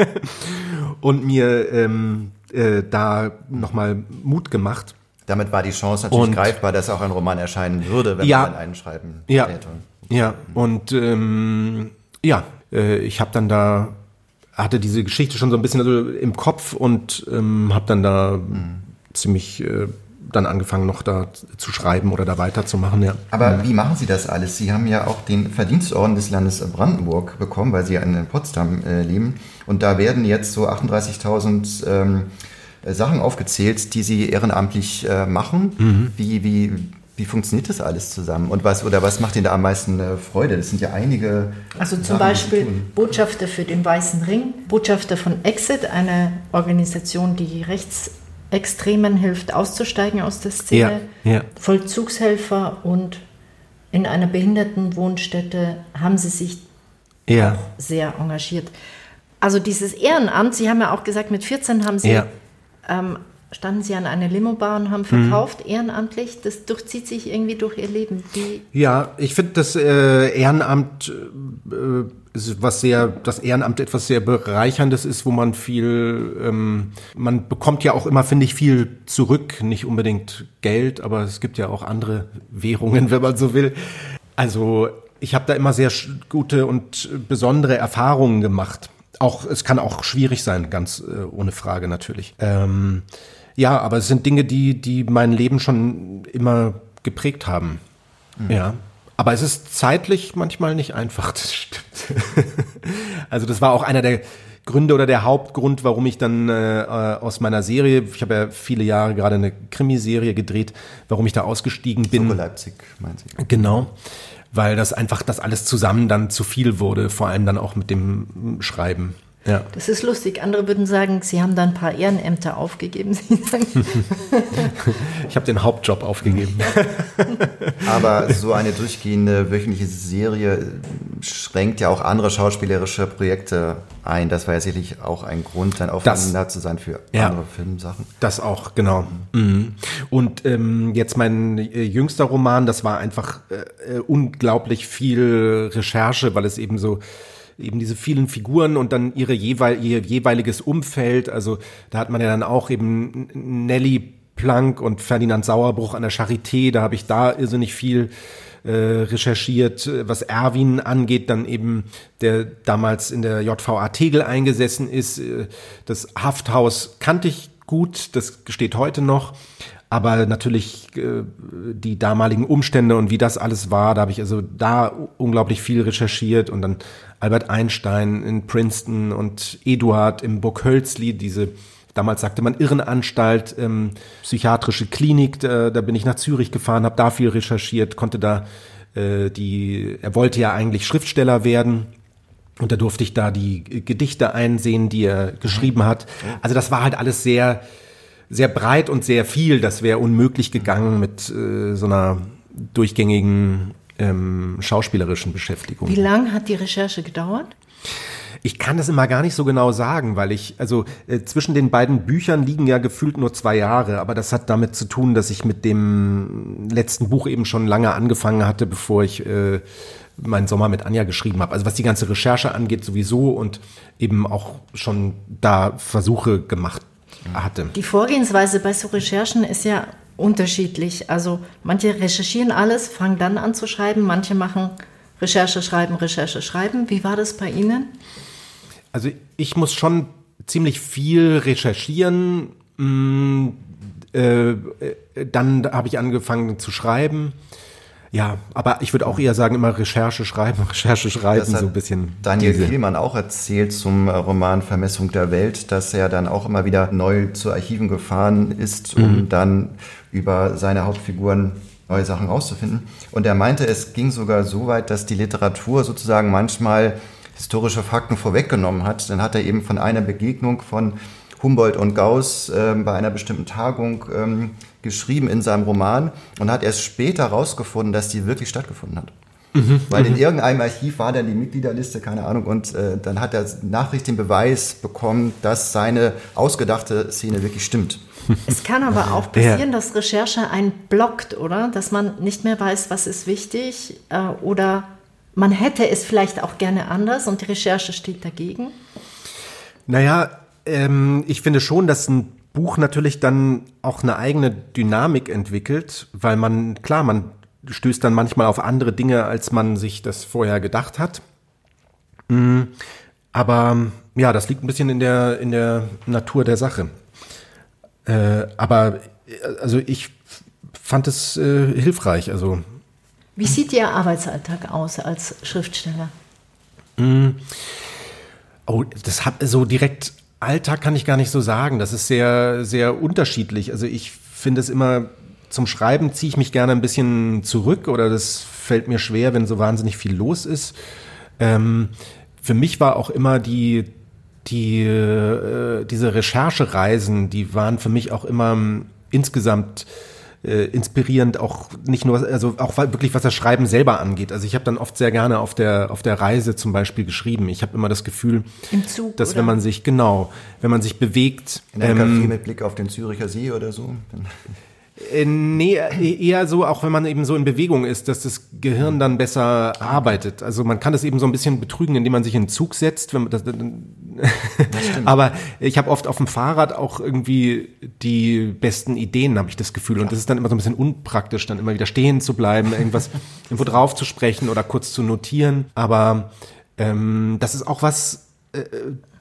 und mir ähm, äh, da nochmal Mut gemacht. Damit war die Chance natürlich und, greifbar, dass auch ein Roman erscheinen würde, wenn ja, man einen schreiben ja, hätte. Ja, und ähm, ja, äh, ich habe dann da, hatte diese Geschichte schon so ein bisschen im Kopf und ähm, habe dann da mhm. ziemlich äh, dann angefangen, noch da zu schreiben oder da weiterzumachen. Ja. Aber wie machen Sie das alles? Sie haben ja auch den Verdienstorden des Landes Brandenburg bekommen, weil Sie ja in Potsdam äh, leben. Und da werden jetzt so 38.000 ähm, Sachen aufgezählt, die Sie ehrenamtlich äh, machen. Mhm. Wie, wie, wie funktioniert das alles zusammen? Und was oder was macht Ihnen da am meisten äh, Freude? Das sind ja einige. Also zum Sachen, Beispiel Botschafter für den Weißen Ring, Botschafter von Exit, eine Organisation, die Rechtsextremen hilft, auszusteigen aus der Szene, ja, ja. Vollzugshelfer und in einer Behindertenwohnstätte haben sie sich ja. sehr engagiert. Also dieses Ehrenamt, Sie haben ja auch gesagt, mit 14 haben Sie ja ähm, standen Sie an einer Limo-Bar und haben verkauft, mhm. ehrenamtlich. Das durchzieht sich irgendwie durch Ihr Leben. Die ja, ich finde das äh, Ehrenamt äh, ist was sehr, das Ehrenamt etwas sehr bereicherndes ist, wo man viel, ähm, man bekommt ja auch immer, finde ich, viel zurück, nicht unbedingt Geld, aber es gibt ja auch andere Währungen, wenn man so will. Also ich habe da immer sehr gute und besondere Erfahrungen gemacht auch, es kann auch schwierig sein, ganz äh, ohne Frage natürlich. Ähm, Ja, aber es sind Dinge, die, die mein Leben schon immer geprägt haben. Mhm. Ja. Aber es ist zeitlich manchmal nicht einfach, das stimmt. also das war auch einer der Gründe oder der Hauptgrund, warum ich dann äh, aus meiner Serie, ich habe ja viele Jahre gerade eine Krimiserie gedreht, warum ich da ausgestiegen bin. Sogo Leipzig, meinen Sie? Genau weil das einfach das alles zusammen dann zu viel wurde, vor allem dann auch mit dem Schreiben. Ja. Das ist lustig. Andere würden sagen, Sie haben da ein paar Ehrenämter aufgegeben. ich habe den Hauptjob aufgegeben. Aber so eine durchgehende wöchentliche Serie schränkt ja auch andere schauspielerische Projekte ein. Das war ja sicherlich auch ein Grund, dann aufeinander zu sein für ja, andere Filmsachen. Das auch, genau. Mhm. Und ähm, jetzt mein äh, jüngster Roman, das war einfach äh, unglaublich viel Recherche, weil es eben so eben diese vielen Figuren und dann ihre jeweil, ihr jeweiliges Umfeld. Also da hat man ja dann auch eben Nelly Planck und Ferdinand Sauerbruch an der Charité. Da habe ich da irrsinnig viel äh, recherchiert, was Erwin angeht, dann eben der damals in der JVA Tegel eingesessen ist. Äh, das Hafthaus kannte ich gut, das steht heute noch. Aber natürlich äh, die damaligen Umstände und wie das alles war, da habe ich also da unglaublich viel recherchiert und dann Albert Einstein in Princeton und Eduard im Burg Hölzli, diese damals sagte man Irrenanstalt, ähm, psychiatrische Klinik, da, da bin ich nach Zürich gefahren, habe da viel recherchiert, konnte da äh, die, er wollte ja eigentlich Schriftsteller werden. Und da durfte ich da die Gedichte einsehen, die er geschrieben hat. Also das war halt alles sehr, sehr breit und sehr viel. Das wäre unmöglich gegangen mit äh, so einer durchgängigen ähm, schauspielerischen Beschäftigung. Wie lange hat die Recherche gedauert? Ich kann das immer gar nicht so genau sagen, weil ich, also äh, zwischen den beiden Büchern liegen ja gefühlt nur zwei Jahre, aber das hat damit zu tun, dass ich mit dem letzten Buch eben schon lange angefangen hatte, bevor ich äh, meinen Sommer mit Anja geschrieben habe. Also was die ganze Recherche angeht sowieso und eben auch schon da Versuche gemacht hatte. Die Vorgehensweise bei so Recherchen ist ja unterschiedlich. Also manche recherchieren alles, fangen dann an zu schreiben, manche machen Recherche schreiben, Recherche schreiben. Wie war das bei Ihnen? Also ich muss schon ziemlich viel recherchieren. Mm, äh, äh, dann habe ich angefangen zu schreiben. Ja, aber ich würde auch eher sagen, immer Recherche schreiben, Recherche schreiben, so ein bisschen. Daniel diese. auch erzählt zum Roman Vermessung der Welt, dass er dann auch immer wieder neu zu Archiven gefahren ist, um mhm. dann über seine Hauptfiguren neue Sachen rauszufinden. Und er meinte, es ging sogar so weit, dass die Literatur sozusagen manchmal historische Fakten vorweggenommen hat. Dann hat er eben von einer Begegnung von Humboldt und Gauss äh, bei einer bestimmten Tagung ähm, geschrieben in seinem Roman und hat erst später herausgefunden, dass die wirklich stattgefunden hat. Mhm, Weil in mhm. irgendeinem Archiv war dann die Mitgliederliste, keine Ahnung, und äh, dann hat er Nachricht den Beweis bekommen, dass seine ausgedachte Szene wirklich stimmt. Es kann aber auch passieren, dass Recherche einen blockt, oder? Dass man nicht mehr weiß, was ist wichtig äh, oder man hätte es vielleicht auch gerne anders und die Recherche steht dagegen. Naja, ähm, ich finde schon, dass ein Buch natürlich dann auch eine eigene Dynamik entwickelt, weil man, klar, man stößt dann manchmal auf andere Dinge, als man sich das vorher gedacht hat. Mm, aber ja, das liegt ein bisschen in der, in der Natur der Sache. Äh, aber also ich fand es äh, hilfreich. Also wie sieht Ihr Arbeitsalltag aus als Schriftsteller? Mm. Oh, das hat so direkt Alltag kann ich gar nicht so sagen. Das ist sehr, sehr unterschiedlich. Also ich finde es immer, zum Schreiben ziehe ich mich gerne ein bisschen zurück oder das fällt mir schwer, wenn so wahnsinnig viel los ist. Ähm, für mich war auch immer die, die, äh, diese Recherchereisen, die waren für mich auch immer insgesamt äh, inspirierend, auch nicht nur, also auch wirklich was das Schreiben selber angeht. Also ich habe dann oft sehr gerne auf der auf der Reise zum Beispiel geschrieben. Ich habe immer das Gefühl, Zug, dass oder? wenn man sich genau, wenn man sich bewegt, in einem ähm, Café mit Blick auf den Züricher See oder so. Äh, nee, eher so, auch wenn man eben so in Bewegung ist, dass das Gehirn dann besser arbeitet. Also man kann das eben so ein bisschen betrügen, indem man sich in den Zug setzt. Wenn man das, das Aber ich habe oft auf dem Fahrrad auch irgendwie die besten Ideen, habe ich das Gefühl. Und das ist dann immer so ein bisschen unpraktisch, dann immer wieder stehen zu bleiben, irgendwas irgendwo drauf zu sprechen oder kurz zu notieren. Aber ähm, das ist auch was, äh,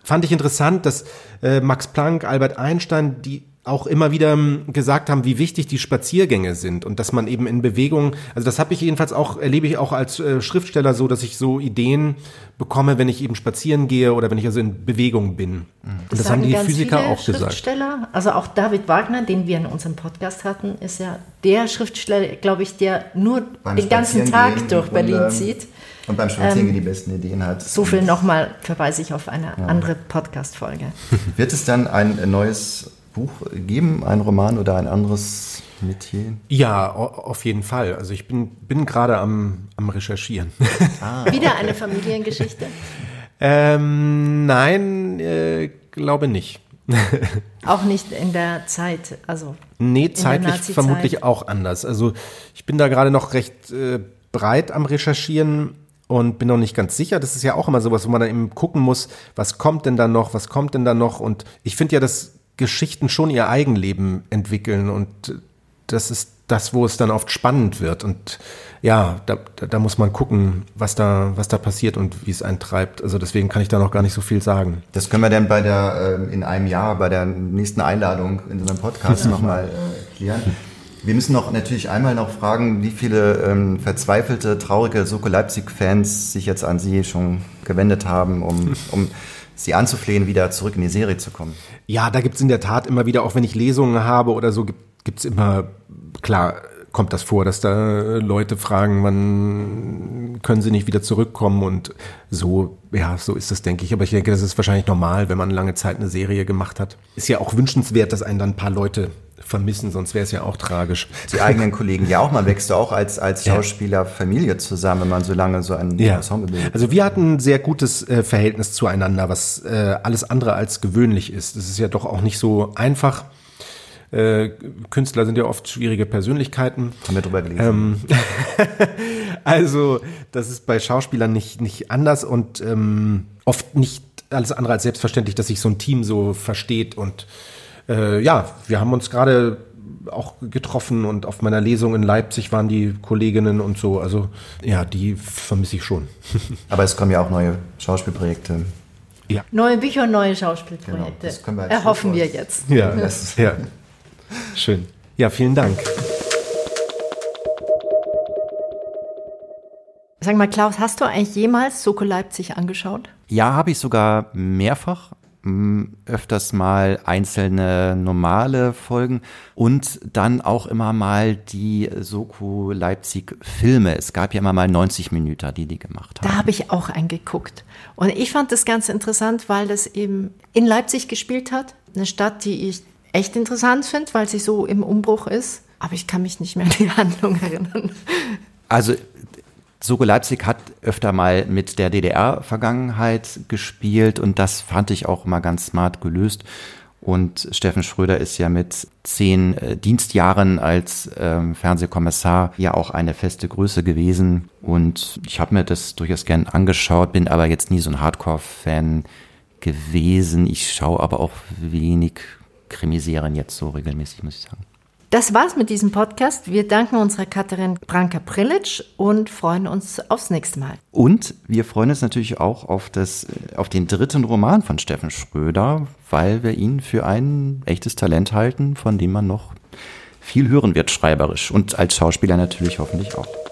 fand ich interessant, dass äh, Max Planck, Albert Einstein, die auch immer wieder ähm, gesagt haben, wie wichtig die Spaziergänge sind und dass man eben in Bewegung, also das habe ich jedenfalls auch, erlebe ich auch als äh, Schriftsteller so, dass ich so Ideen bekomme, wenn ich eben spazieren gehe oder wenn ich also in Bewegung bin. Mhm. Und das, haben die Physiker auch gesagt. Also auch David Wagner, den wir in unserem Podcast hatten, ist ja der Schriftsteller, glaube ich, der nur beim den ganzen Tag durch Berlin und, zieht. Und beim Spazierengehen ähm, die besten Ideen hat. So viel nochmal verweise ich auf eine ja. andere Podcast-Folge. Wird es dann ein neues Buch geben, ein Roman oder ein anderes Metier? Ja, auf jeden Fall. Also ich bin, bin gerade am, am Recherchieren. Ah, Wieder okay. eine Familiengeschichte? ähm, nein, äh, glaube nicht. auch nicht in der Zeit, also. Nee, zeitlich vermutlich auch anders. Also ich bin da gerade noch recht äh, breit am Recherchieren und bin noch nicht ganz sicher. Das ist ja auch immer sowas, wo man dann eben gucken muss, was kommt denn da noch, was kommt denn da noch. Und ich finde ja, dass Geschichten schon ihr Eigenleben entwickeln und das ist das, wo es dann oft spannend wird. Und ja, da, da muss man gucken, was da, was da passiert und wie es einen treibt. Also deswegen kann ich da noch gar nicht so viel sagen. Das können wir dann bei der, ähm, in einem Jahr, bei der nächsten Einladung in unserem Podcast nochmal äh, erklären. Wir müssen noch natürlich einmal noch fragen, wie viele ähm, verzweifelte, traurige Soko Leipzig-Fans sich jetzt an Sie schon gewendet haben, um, um Sie anzuflehen, wieder zurück in die Serie zu kommen. Ja, da gibt es in der Tat immer wieder, auch wenn ich Lesungen habe oder so, gibt es immer, klar, kommt das vor, dass da Leute fragen, wann können sie nicht wieder zurückkommen und so, ja, so ist das, denke ich. Aber ich denke, das ist wahrscheinlich normal, wenn man lange Zeit eine Serie gemacht hat. Ist ja auch wünschenswert, dass einen dann ein paar Leute vermissen, sonst wäre es ja auch tragisch. Die eigenen Kollegen, ja auch, man wächst auch als, als Schauspieler Familie zusammen, wenn man so lange so einen ja. Ensemble bildet. Also wir hatten ein sehr gutes äh, Verhältnis zueinander, was äh, alles andere als gewöhnlich ist. Es ist ja doch auch nicht so einfach. Äh, Künstler sind ja oft schwierige Persönlichkeiten. Haben wir drüber gelesen. Ähm, also das ist bei Schauspielern nicht, nicht anders und ähm, oft nicht alles andere als selbstverständlich, dass sich so ein Team so versteht und äh, ja, wir haben uns gerade auch getroffen und auf meiner Lesung in Leipzig waren die Kolleginnen und so. Also ja, die vermisse ich schon. Aber es kommen ja auch neue Schauspielprojekte. Ja. Neue Bücher, neue Schauspielprojekte. Genau, wir Erhoffen wir jetzt. Ja, das, ja. Schön. Ja, vielen Dank. Sag mal, Klaus, hast du eigentlich jemals Soko Leipzig angeschaut? Ja, habe ich sogar mehrfach öfters mal einzelne normale Folgen und dann auch immer mal die Soku Leipzig Filme. Es gab ja immer mal 90 Minuten, die die gemacht haben. Da habe ich auch eingeguckt. Und ich fand das ganz interessant, weil das eben in Leipzig gespielt hat. Eine Stadt, die ich echt interessant finde, weil sie so im Umbruch ist. Aber ich kann mich nicht mehr an die Handlung erinnern. Also Sogo Leipzig hat öfter mal mit der DDR-Vergangenheit gespielt und das fand ich auch immer ganz smart gelöst. Und Steffen Schröder ist ja mit zehn äh, Dienstjahren als ähm, Fernsehkommissar ja auch eine feste Größe gewesen. Und ich habe mir das durchaus gern angeschaut, bin aber jetzt nie so ein Hardcore-Fan gewesen. Ich schaue aber auch wenig Krimiserien jetzt so regelmäßig, muss ich sagen. Das war's mit diesem Podcast. Wir danken unserer Katharin Branka-Prilic und freuen uns aufs nächste Mal. Und wir freuen uns natürlich auch auf, das, auf den dritten Roman von Steffen Schröder, weil wir ihn für ein echtes Talent halten, von dem man noch viel hören wird, schreiberisch und als Schauspieler natürlich hoffentlich auch.